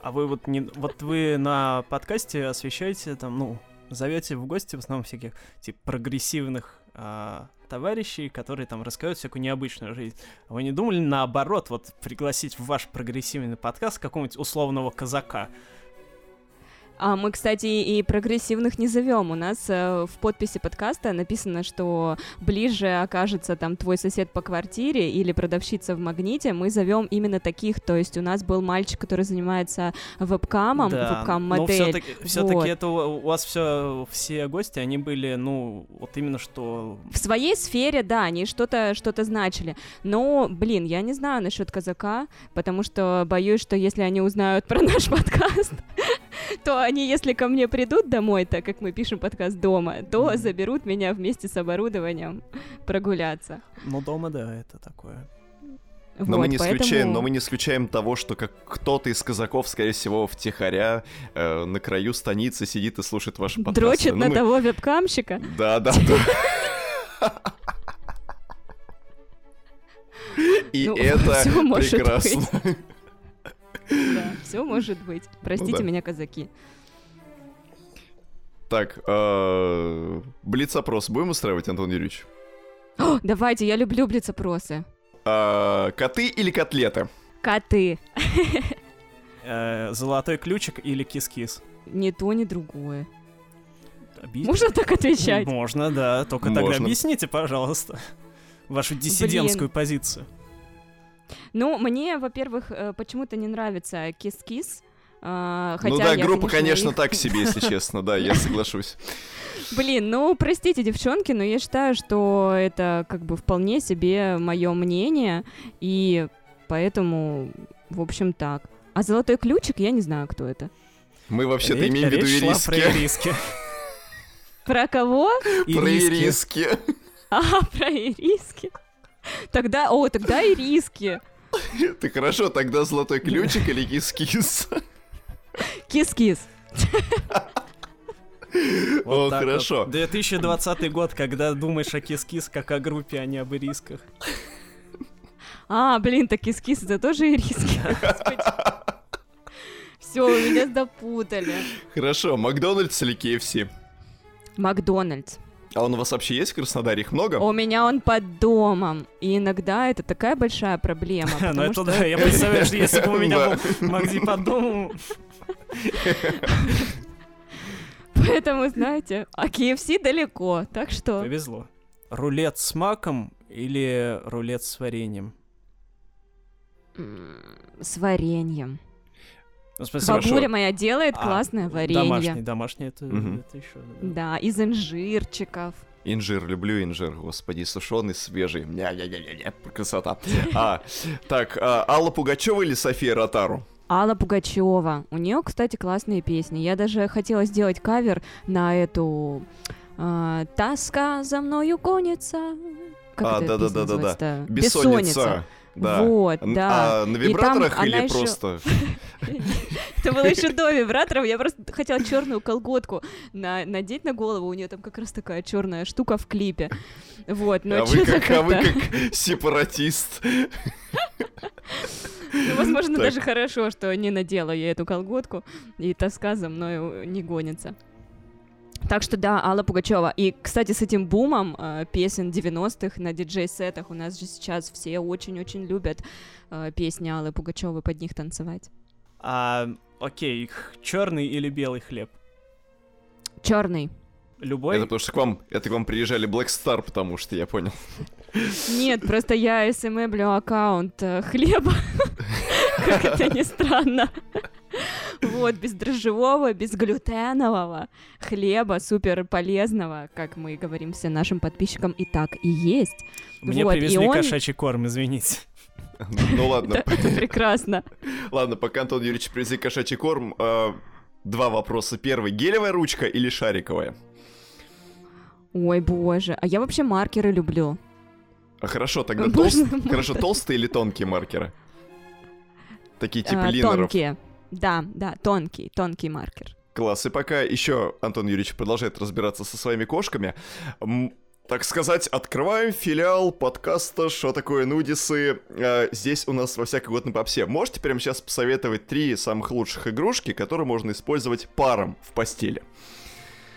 А вы вот не, вот вы на подкасте освещаете там, ну, зовете в гости в основном всяких типа прогрессивных а, товарищей, которые там рассказывают всякую необычную жизнь. А вы не думали наоборот вот пригласить в ваш прогрессивный подкаст какого-нибудь условного казака? А мы, кстати, и прогрессивных не зовем. У нас э, в подписи подкаста написано, что ближе окажется там твой сосед по квартире или продавщица в магните. Мы зовем именно таких. То есть у нас был мальчик, который занимается вебкамом, Да, но вебкам-модель. все-таки, все-таки Вот. это у, у вас все все гости, они были, ну, вот именно что В своей сфере, да, они что-то что значили. Но, блин, я не знаю насчет казака, потому что боюсь, что если они узнают про наш подкаст, то они, если ко мне придут домой, так как мы пишем подкаст дома, то заберут меня вместе с оборудованием прогуляться. Ну, дома, да, это такое. Но Вот, мы не исключаем, поэтому- но мы не исключаем того, что как кто-то из казаков, скорее всего, втихаря э, на краю станицы сидит и слушает ваши подкасты. Дрочит Ну, на мы- того вебкамщика. Да, да, да. И Ну, это прекрасно. Да, все может быть. Простите Ну меня, казаки. Так, э, блиц-опрос будем устраивать, Антон Юрьевич? Давайте, я люблю блиц-опросы. А, Коты или котлеты? Коты. Э, золотой ключик или кис-кис? Ни то, ни другое. Можно так отвечать? Можно, да. Только тогда объясните, пожалуйста, вашу диссидентскую позицию. Ну, мне, во-первых, э, почему-то не нравится кис-кис. а, ну хотя да, я, группа, конечно, их- так себе, если честно, да, я соглашусь. Блин, ну простите, девчонки, но я считаю, что это как бы вполне себе мое мнение, и поэтому, в общем, так. А золотой ключик, я не знаю, кто это. Мы вообще-то имеем в виду ириски. Про кого? Про ириски. А, про ириски. Тогда, о, тогда ириски. Ты хорошо, тогда золотой ключик или кис-кис? Кис-кис. О, хорошо. вот. 2020 год, когда думаешь о кис-кис как о группе, а не об ирисках. А, блин, так кис-кис это тоже ириски. Все, меня запутали. Хорошо, Макдональдс или KFC? Макдональдс. А он у вас вообще есть в Краснодаре? Их много? У меня он под домом. И иногда это такая большая проблема. Ну потому это что- да, я представляю, что если бы у меня был Магди по дому, Поэтому, знаете, а KFC далеко, так что... повезло. Рулет с маком или рулет с вареньем? С вареньем. Ну, смысле, Бабуля моя делает А, классное Домашний, варенье. домашний это, Мгм. это еще. Да, из инжирчиков. Инжир, люблю инжир, господи, сушеный, свежий. Ня-ня-ня-ня, красота. А, так, а, Алла Пугачева или София Ротару? Алла Пугачева. У нее, кстати, классные песни. Я даже хотела сделать кавер на эту а, «Тоска за мною гонится». Как А, эта песня да-да-да-да-да. называется-то? Бессонница. Да. Вот, да. А на там вибраторах она или просто? Это было еще до вибраторов. Я просто хотела черную колготку на- надеть на голову. У нее там как раз такая черная штука в клипе. Вот, но А вы чё-то как, а вы как сепаратист. Ну, возможно, Так. даже хорошо, что не надела я эту колготку, и тоска за мною не гонится. Так что да, Алла Пугачева. И, кстати, с этим бумом э, песен 90-х на диджей-сетах у нас же сейчас все очень-очень любят э, песни Аллы Пугачевой под них танцевать. А, окей, черный или белый хлеб? Черный. Любой? Это потому что к вам, это к вам приезжали Black Star, потому что я понял. Нет, просто я смеблю аккаунт э, хлеба. Как это ни странно. Вот, бездрожжевого, безглютенового хлеба, супер полезного, как мы говорим всем нашим подписчикам, и так и есть. Мне вот, привезли он- кошачий корм, извините. Ну ладно, Это это прекрасно. ладно, пока Антон Юрьевич привезли кошачий корм, а, два вопроса. Первый, гелевая ручка или шариковая? Ой, боже. А я вообще маркеры люблю. А хорошо, тогда толст- хорошо, толстые или тонкие маркеры? Такие типа А, линеров. Тонкие. Да, да, тонкий, тонкий маркер. Класс. И пока еще Антон Юрьевич продолжает разбираться со своими кошками, так сказать, открываем филиал подкаста «Что такое нудисы?». А, здесь у нас во всякой год на попсе. Можете прямо сейчас посоветовать три самых лучших игрушки, которые можно использовать паром в постели?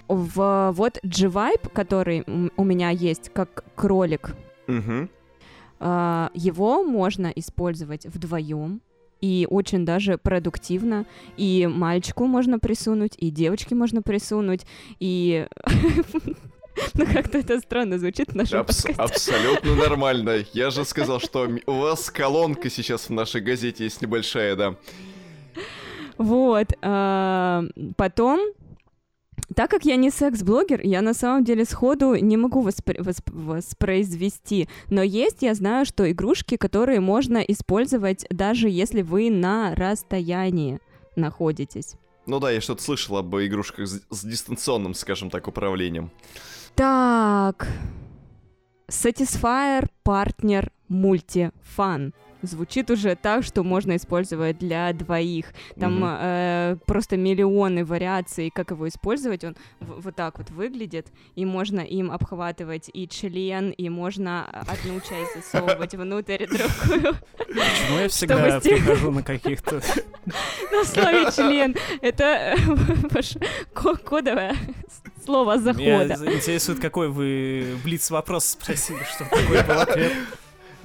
В, вот G-Vibe, который у меня есть как кролик, Угу. Его можно использовать вдвоем и очень даже продуктивно. И мальчику можно присунуть, и девочке можно присунуть, и... Ну, как-то это странно звучит в нашем Абс- подкасте. абсолютно нормально. Я же сказал, что у вас колонка сейчас в нашей газете есть небольшая, да. Вот. а, Потом, так как я не секс-блогер, я на самом деле сходу не могу воспри- восп- воспроизвести. Но есть, я знаю, что игрушки, которые можно использовать даже если вы на расстоянии находитесь. Ну да, я что-то слышал об игрушках с, с дистанционным, скажем так, управлением. Так. Satisfyer Partner Multi-Fun. Звучит уже так, что можно использовать для двоих. Там Мгм. э, просто миллионы вариаций, как его использовать. Он вот так вот выглядит, и можно им обхватывать и член, и можно одну часть засовывать внутрь, другую. Почему я всегда прихожу на каких-то... На слове член. Это э, ваше ко- кодовое слово Меня захода. интересует, какой вы блиц вопрос спросили, что такое был ответ.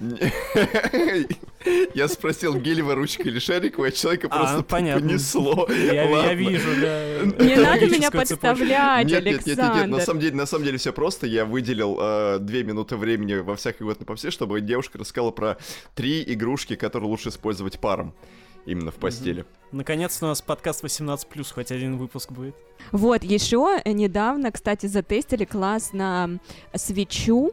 Я спросил, гелевая ручка или шариковая, а человека А, просто ну, понятно. понесло. Я, вижу, да. Не надо меня подставлять, Нет, нет, нет, нет, нет, на Александр. самом деле, на самом деле все просто. Я выделил э, две минуты времени во всякой год на попсе, чтобы девушка рассказала про три игрушки, которые лучше использовать паром. Именно в постели. Наконец-то у нас подкаст 18+, хоть один выпуск будет. Вот, еще недавно, кстати, затестили класс на свечу,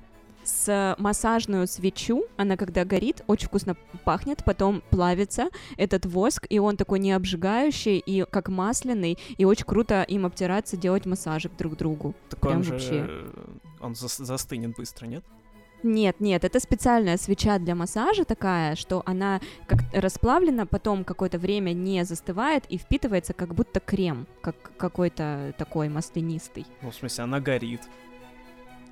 с массажную свечу, она когда горит, очень вкусно пахнет, потом плавится этот воск, и он такой не обжигающий, и как масляный, и очень круто им обтираться, делать массажик друг другу. Так Прям он же... вообще. э, Он зас- застынет быстро, нет? Нет, нет, это специальная свеча для массажа такая, что она как расплавлена, потом какое-то время не застывает и впитывается как будто крем, как какой-то такой маслянистый. Ну, в смысле, она горит.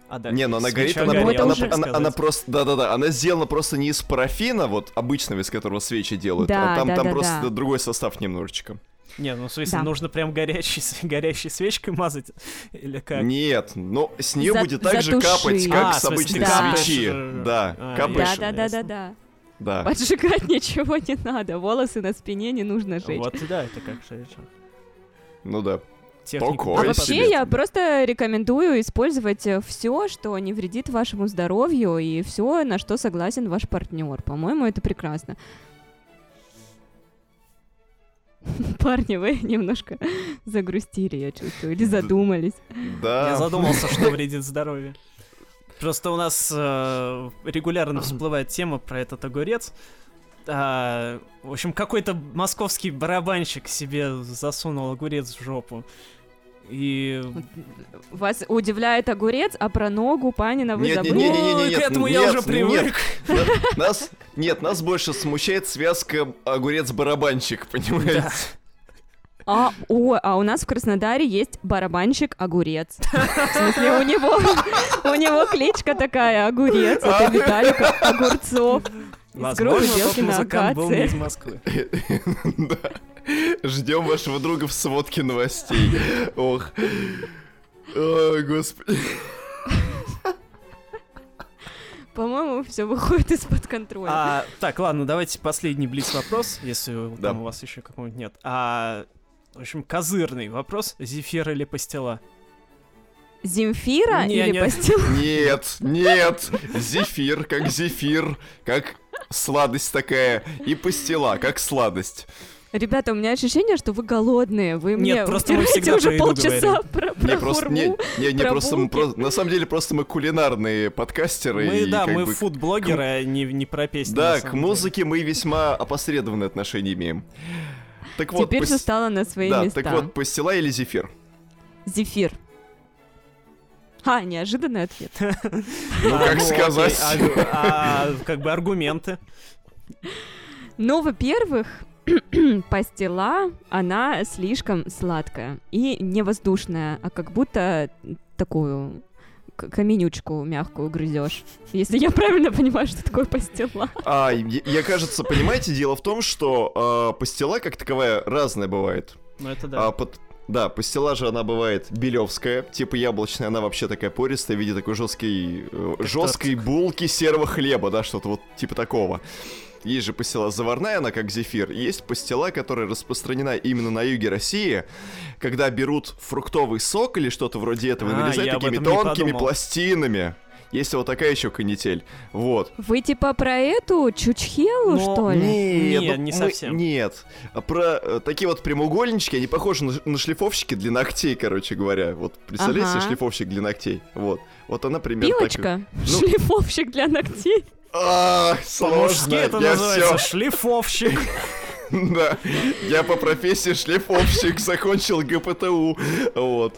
А, да, Не, но она горит, она, горела, она- она- она- просто, да-да-да, она сделана просто не из парафина, вот обычного, из которого свечи делают, Да, а там, да, там да, просто да. другой состав немножечко. Не, ну, в смысле, Да. нужно прям горячей, горящей свечкой мазать? Или как? Нет, но с нее За- будет так же капать, как А, с обычной капаешь, свечи. Да, а, капаешь. ясно, Да, да, да, да, ясно. да. Да. Поджигать ничего не надо, волосы на спине не нужно жечь. Вот, да, это как же Ну да. Техника. Такое А вообще себе. я просто рекомендую использовать все, что не вредит вашему здоровью и все, на что согласен ваш партнер. По-моему, это прекрасно. Парни, вы немножко загрустили, я чувствую, или задумались. Да. Я задумался, что вредит здоровью. Просто у нас э, регулярно всплывает тема про этот огурец. А, в общем, какой-то московский барабанщик себе засунул огурец в жопу. И... Вас удивляет огурец, а про ногу Панина вы Нет, забыли? не, не, не, не, Ой, нет, к этому я нет, уже нет. привык. На- Нас, нет, нас больше смущает связка огурец-барабанщик, понимаете? Да. А, о, а у нас в Краснодаре есть барабанщик огурец. В смысле, у него, у него кличка такая огурец. Это Виталик Огурцов. Из группы Возможно, тот Белкина музыкант был не из Москвы. Ждем вашего друга в сводке новостей. Ох. Ой, господи. По-моему, все выходит из-под контроля. А, так, ладно, давайте последний блиц вопрос, если Да. там у вас еще какого-нибудь нет. А, в общем, козырный вопрос: зефир или пастила? Земфира Не, или не. пастил? Нет, нет. Зефир, как зефир, как сладость такая. И пастила, как сладость. Ребята, у меня ощущение, что вы голодные. Вы мне просто мы всегда уже про полчаса про, про Не, просто, не, хурму. не, не про просто, мы про- на самом деле просто мы кулинарные подкастеры. Мы, и да, мы бы- фуд-блогеры, а не, не про песни. Да, к самом деле. музыке мы весьма опосредованное отношение имеем. Так вот, Теперь пас- все стало на свои да, места. так вот, пастила или зефир? Зефир. А, неожиданный ответ. Ну, А, как окей, сказать? а, а, как бы аргументы. Ну, во-первых, пастила, она слишком сладкая и не воздушная, а как будто такую каменючку мягкую грызешь. Если я правильно понимаю, что такое пастила. А, я, я, кажется, понимаете, дело в том, что а, пастила как таковая разная бывает. Ну, это да. А, под- да, пастила же она бывает белевская, типа яблочная, она вообще такая пористая, в виде такой жесткой, э, жесткой булки серого хлеба, да, что-то вот типа такого. Есть же пастила заварная, она как зефир. и Есть пастила, которая распространена именно на юге России, когда берут фруктовый сок или что-то вроде этого, и А, нарезают я об такими тонкими пластинами. Есть вот такая еще канитель. Вот. Вы типа про эту чучхелу, Ну, что ли? Нет, Не, ну, не мы- совсем. Нет. А Про э, такие вот прямоугольнички, они похожи на, на шлифовщики для ногтей, короче говоря. Вот представляете себе Ага. шлифовщик для ногтей? Вот. Вот она примерно так. Пилочка? Ну- Шлифовщик для ногтей? По-мужски это называется шлифовщик. Да. Я по профессии шлифовщик, закончил ГПТУ. Вот.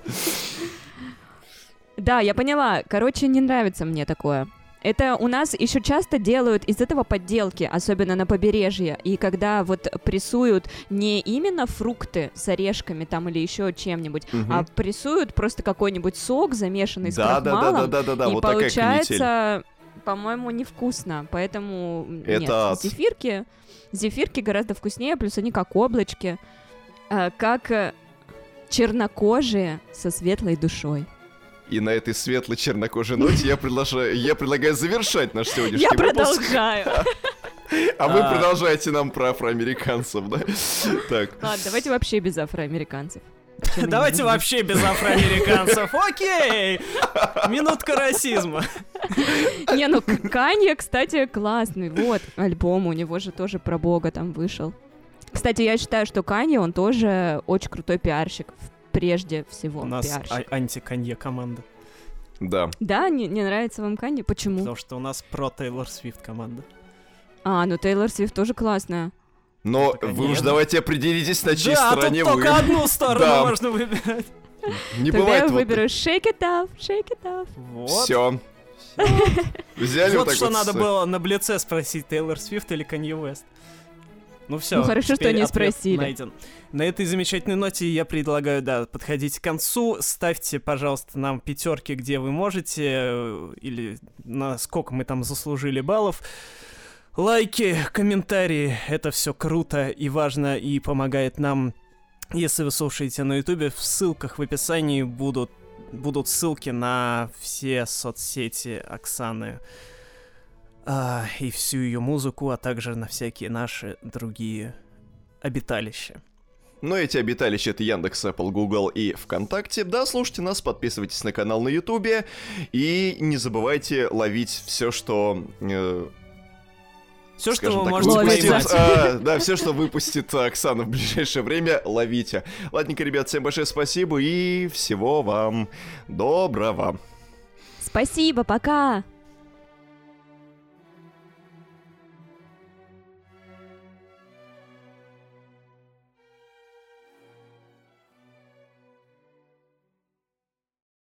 Да, я поняла. Короче, не нравится мне такое. Это у нас еще часто делают из этого подделки, особенно на побережье. И когда вот прессуют не именно фрукты с орешками там или еще чем-нибудь, Мгм. а прессуют просто какой-нибудь сок, замешанный с Да, да, да, крахмалом. да, да, да, да. и Вот такая канитель. По-моему, невкусно. Поэтому Это нет, ад. зефирки, зефирки гораздо вкуснее, плюс они как облачки, э, как э, чернокожие со светлой душой. И на этой светлой чернокожей ноте я предлагаю, я предлагаю завершать наш сегодняшний Я выпуск. продолжаю. А вы А. продолжаете нам про афроамериканцев, да? Так. Ладно, давайте вообще без афроамериканцев. Давайте вообще без афроамериканцев. Окей! Минутка расизма. Не, ну Канье, кстати, классный. Вот, альбом у него же тоже про бога там вышел. Кстати, я считаю, что Канье, он тоже очень крутой пиарщик. Прежде всего, У нас а- антиконье команда. Да. Да, не, не нравится вам Канье? Почему? Потому что у нас про Тейлор Свифт команда. А, ну Тейлор Свифт тоже классная. Но Так, а вы уж нет. давайте определитесь, на чьей Да, тут стороне вы. только одну сторону Да. можно выбирать. Не Тогда бывает я вот. выберу Shake It Off, Shake It Off. Вот. Все. Взяли вот что вот надо с- было на Блице спросить, Тейлор Свифт или Канье Уэст. Ну все. Ну, хорошо, что не спросили. Найден. На этой замечательной ноте я предлагаю, да, подходить к концу. Ставьте, пожалуйста, нам пятерки, где вы можете, э, или на сколько мы там заслужили баллов. Лайки, комментарии, это все круто и важно, и помогает нам. Если вы слушаете на ютубе, в ссылках в описании будут, будут ссылки на все соцсети Оксаны а, и всю ее музыку, а также на всякие наши другие обиталища. Но эти обиталища это Яндекс, Apple, Google и ВКонтакте. Да, слушайте нас, подписывайтесь на канал на Ютубе и не забывайте ловить все, что э, Все, что вы так, можете Ловите. поймать. а, да, все, что выпустит Оксана в ближайшее время, ловите. Ладненько, ребят, всем большое спасибо и всего вам доброго. Спасибо, пока!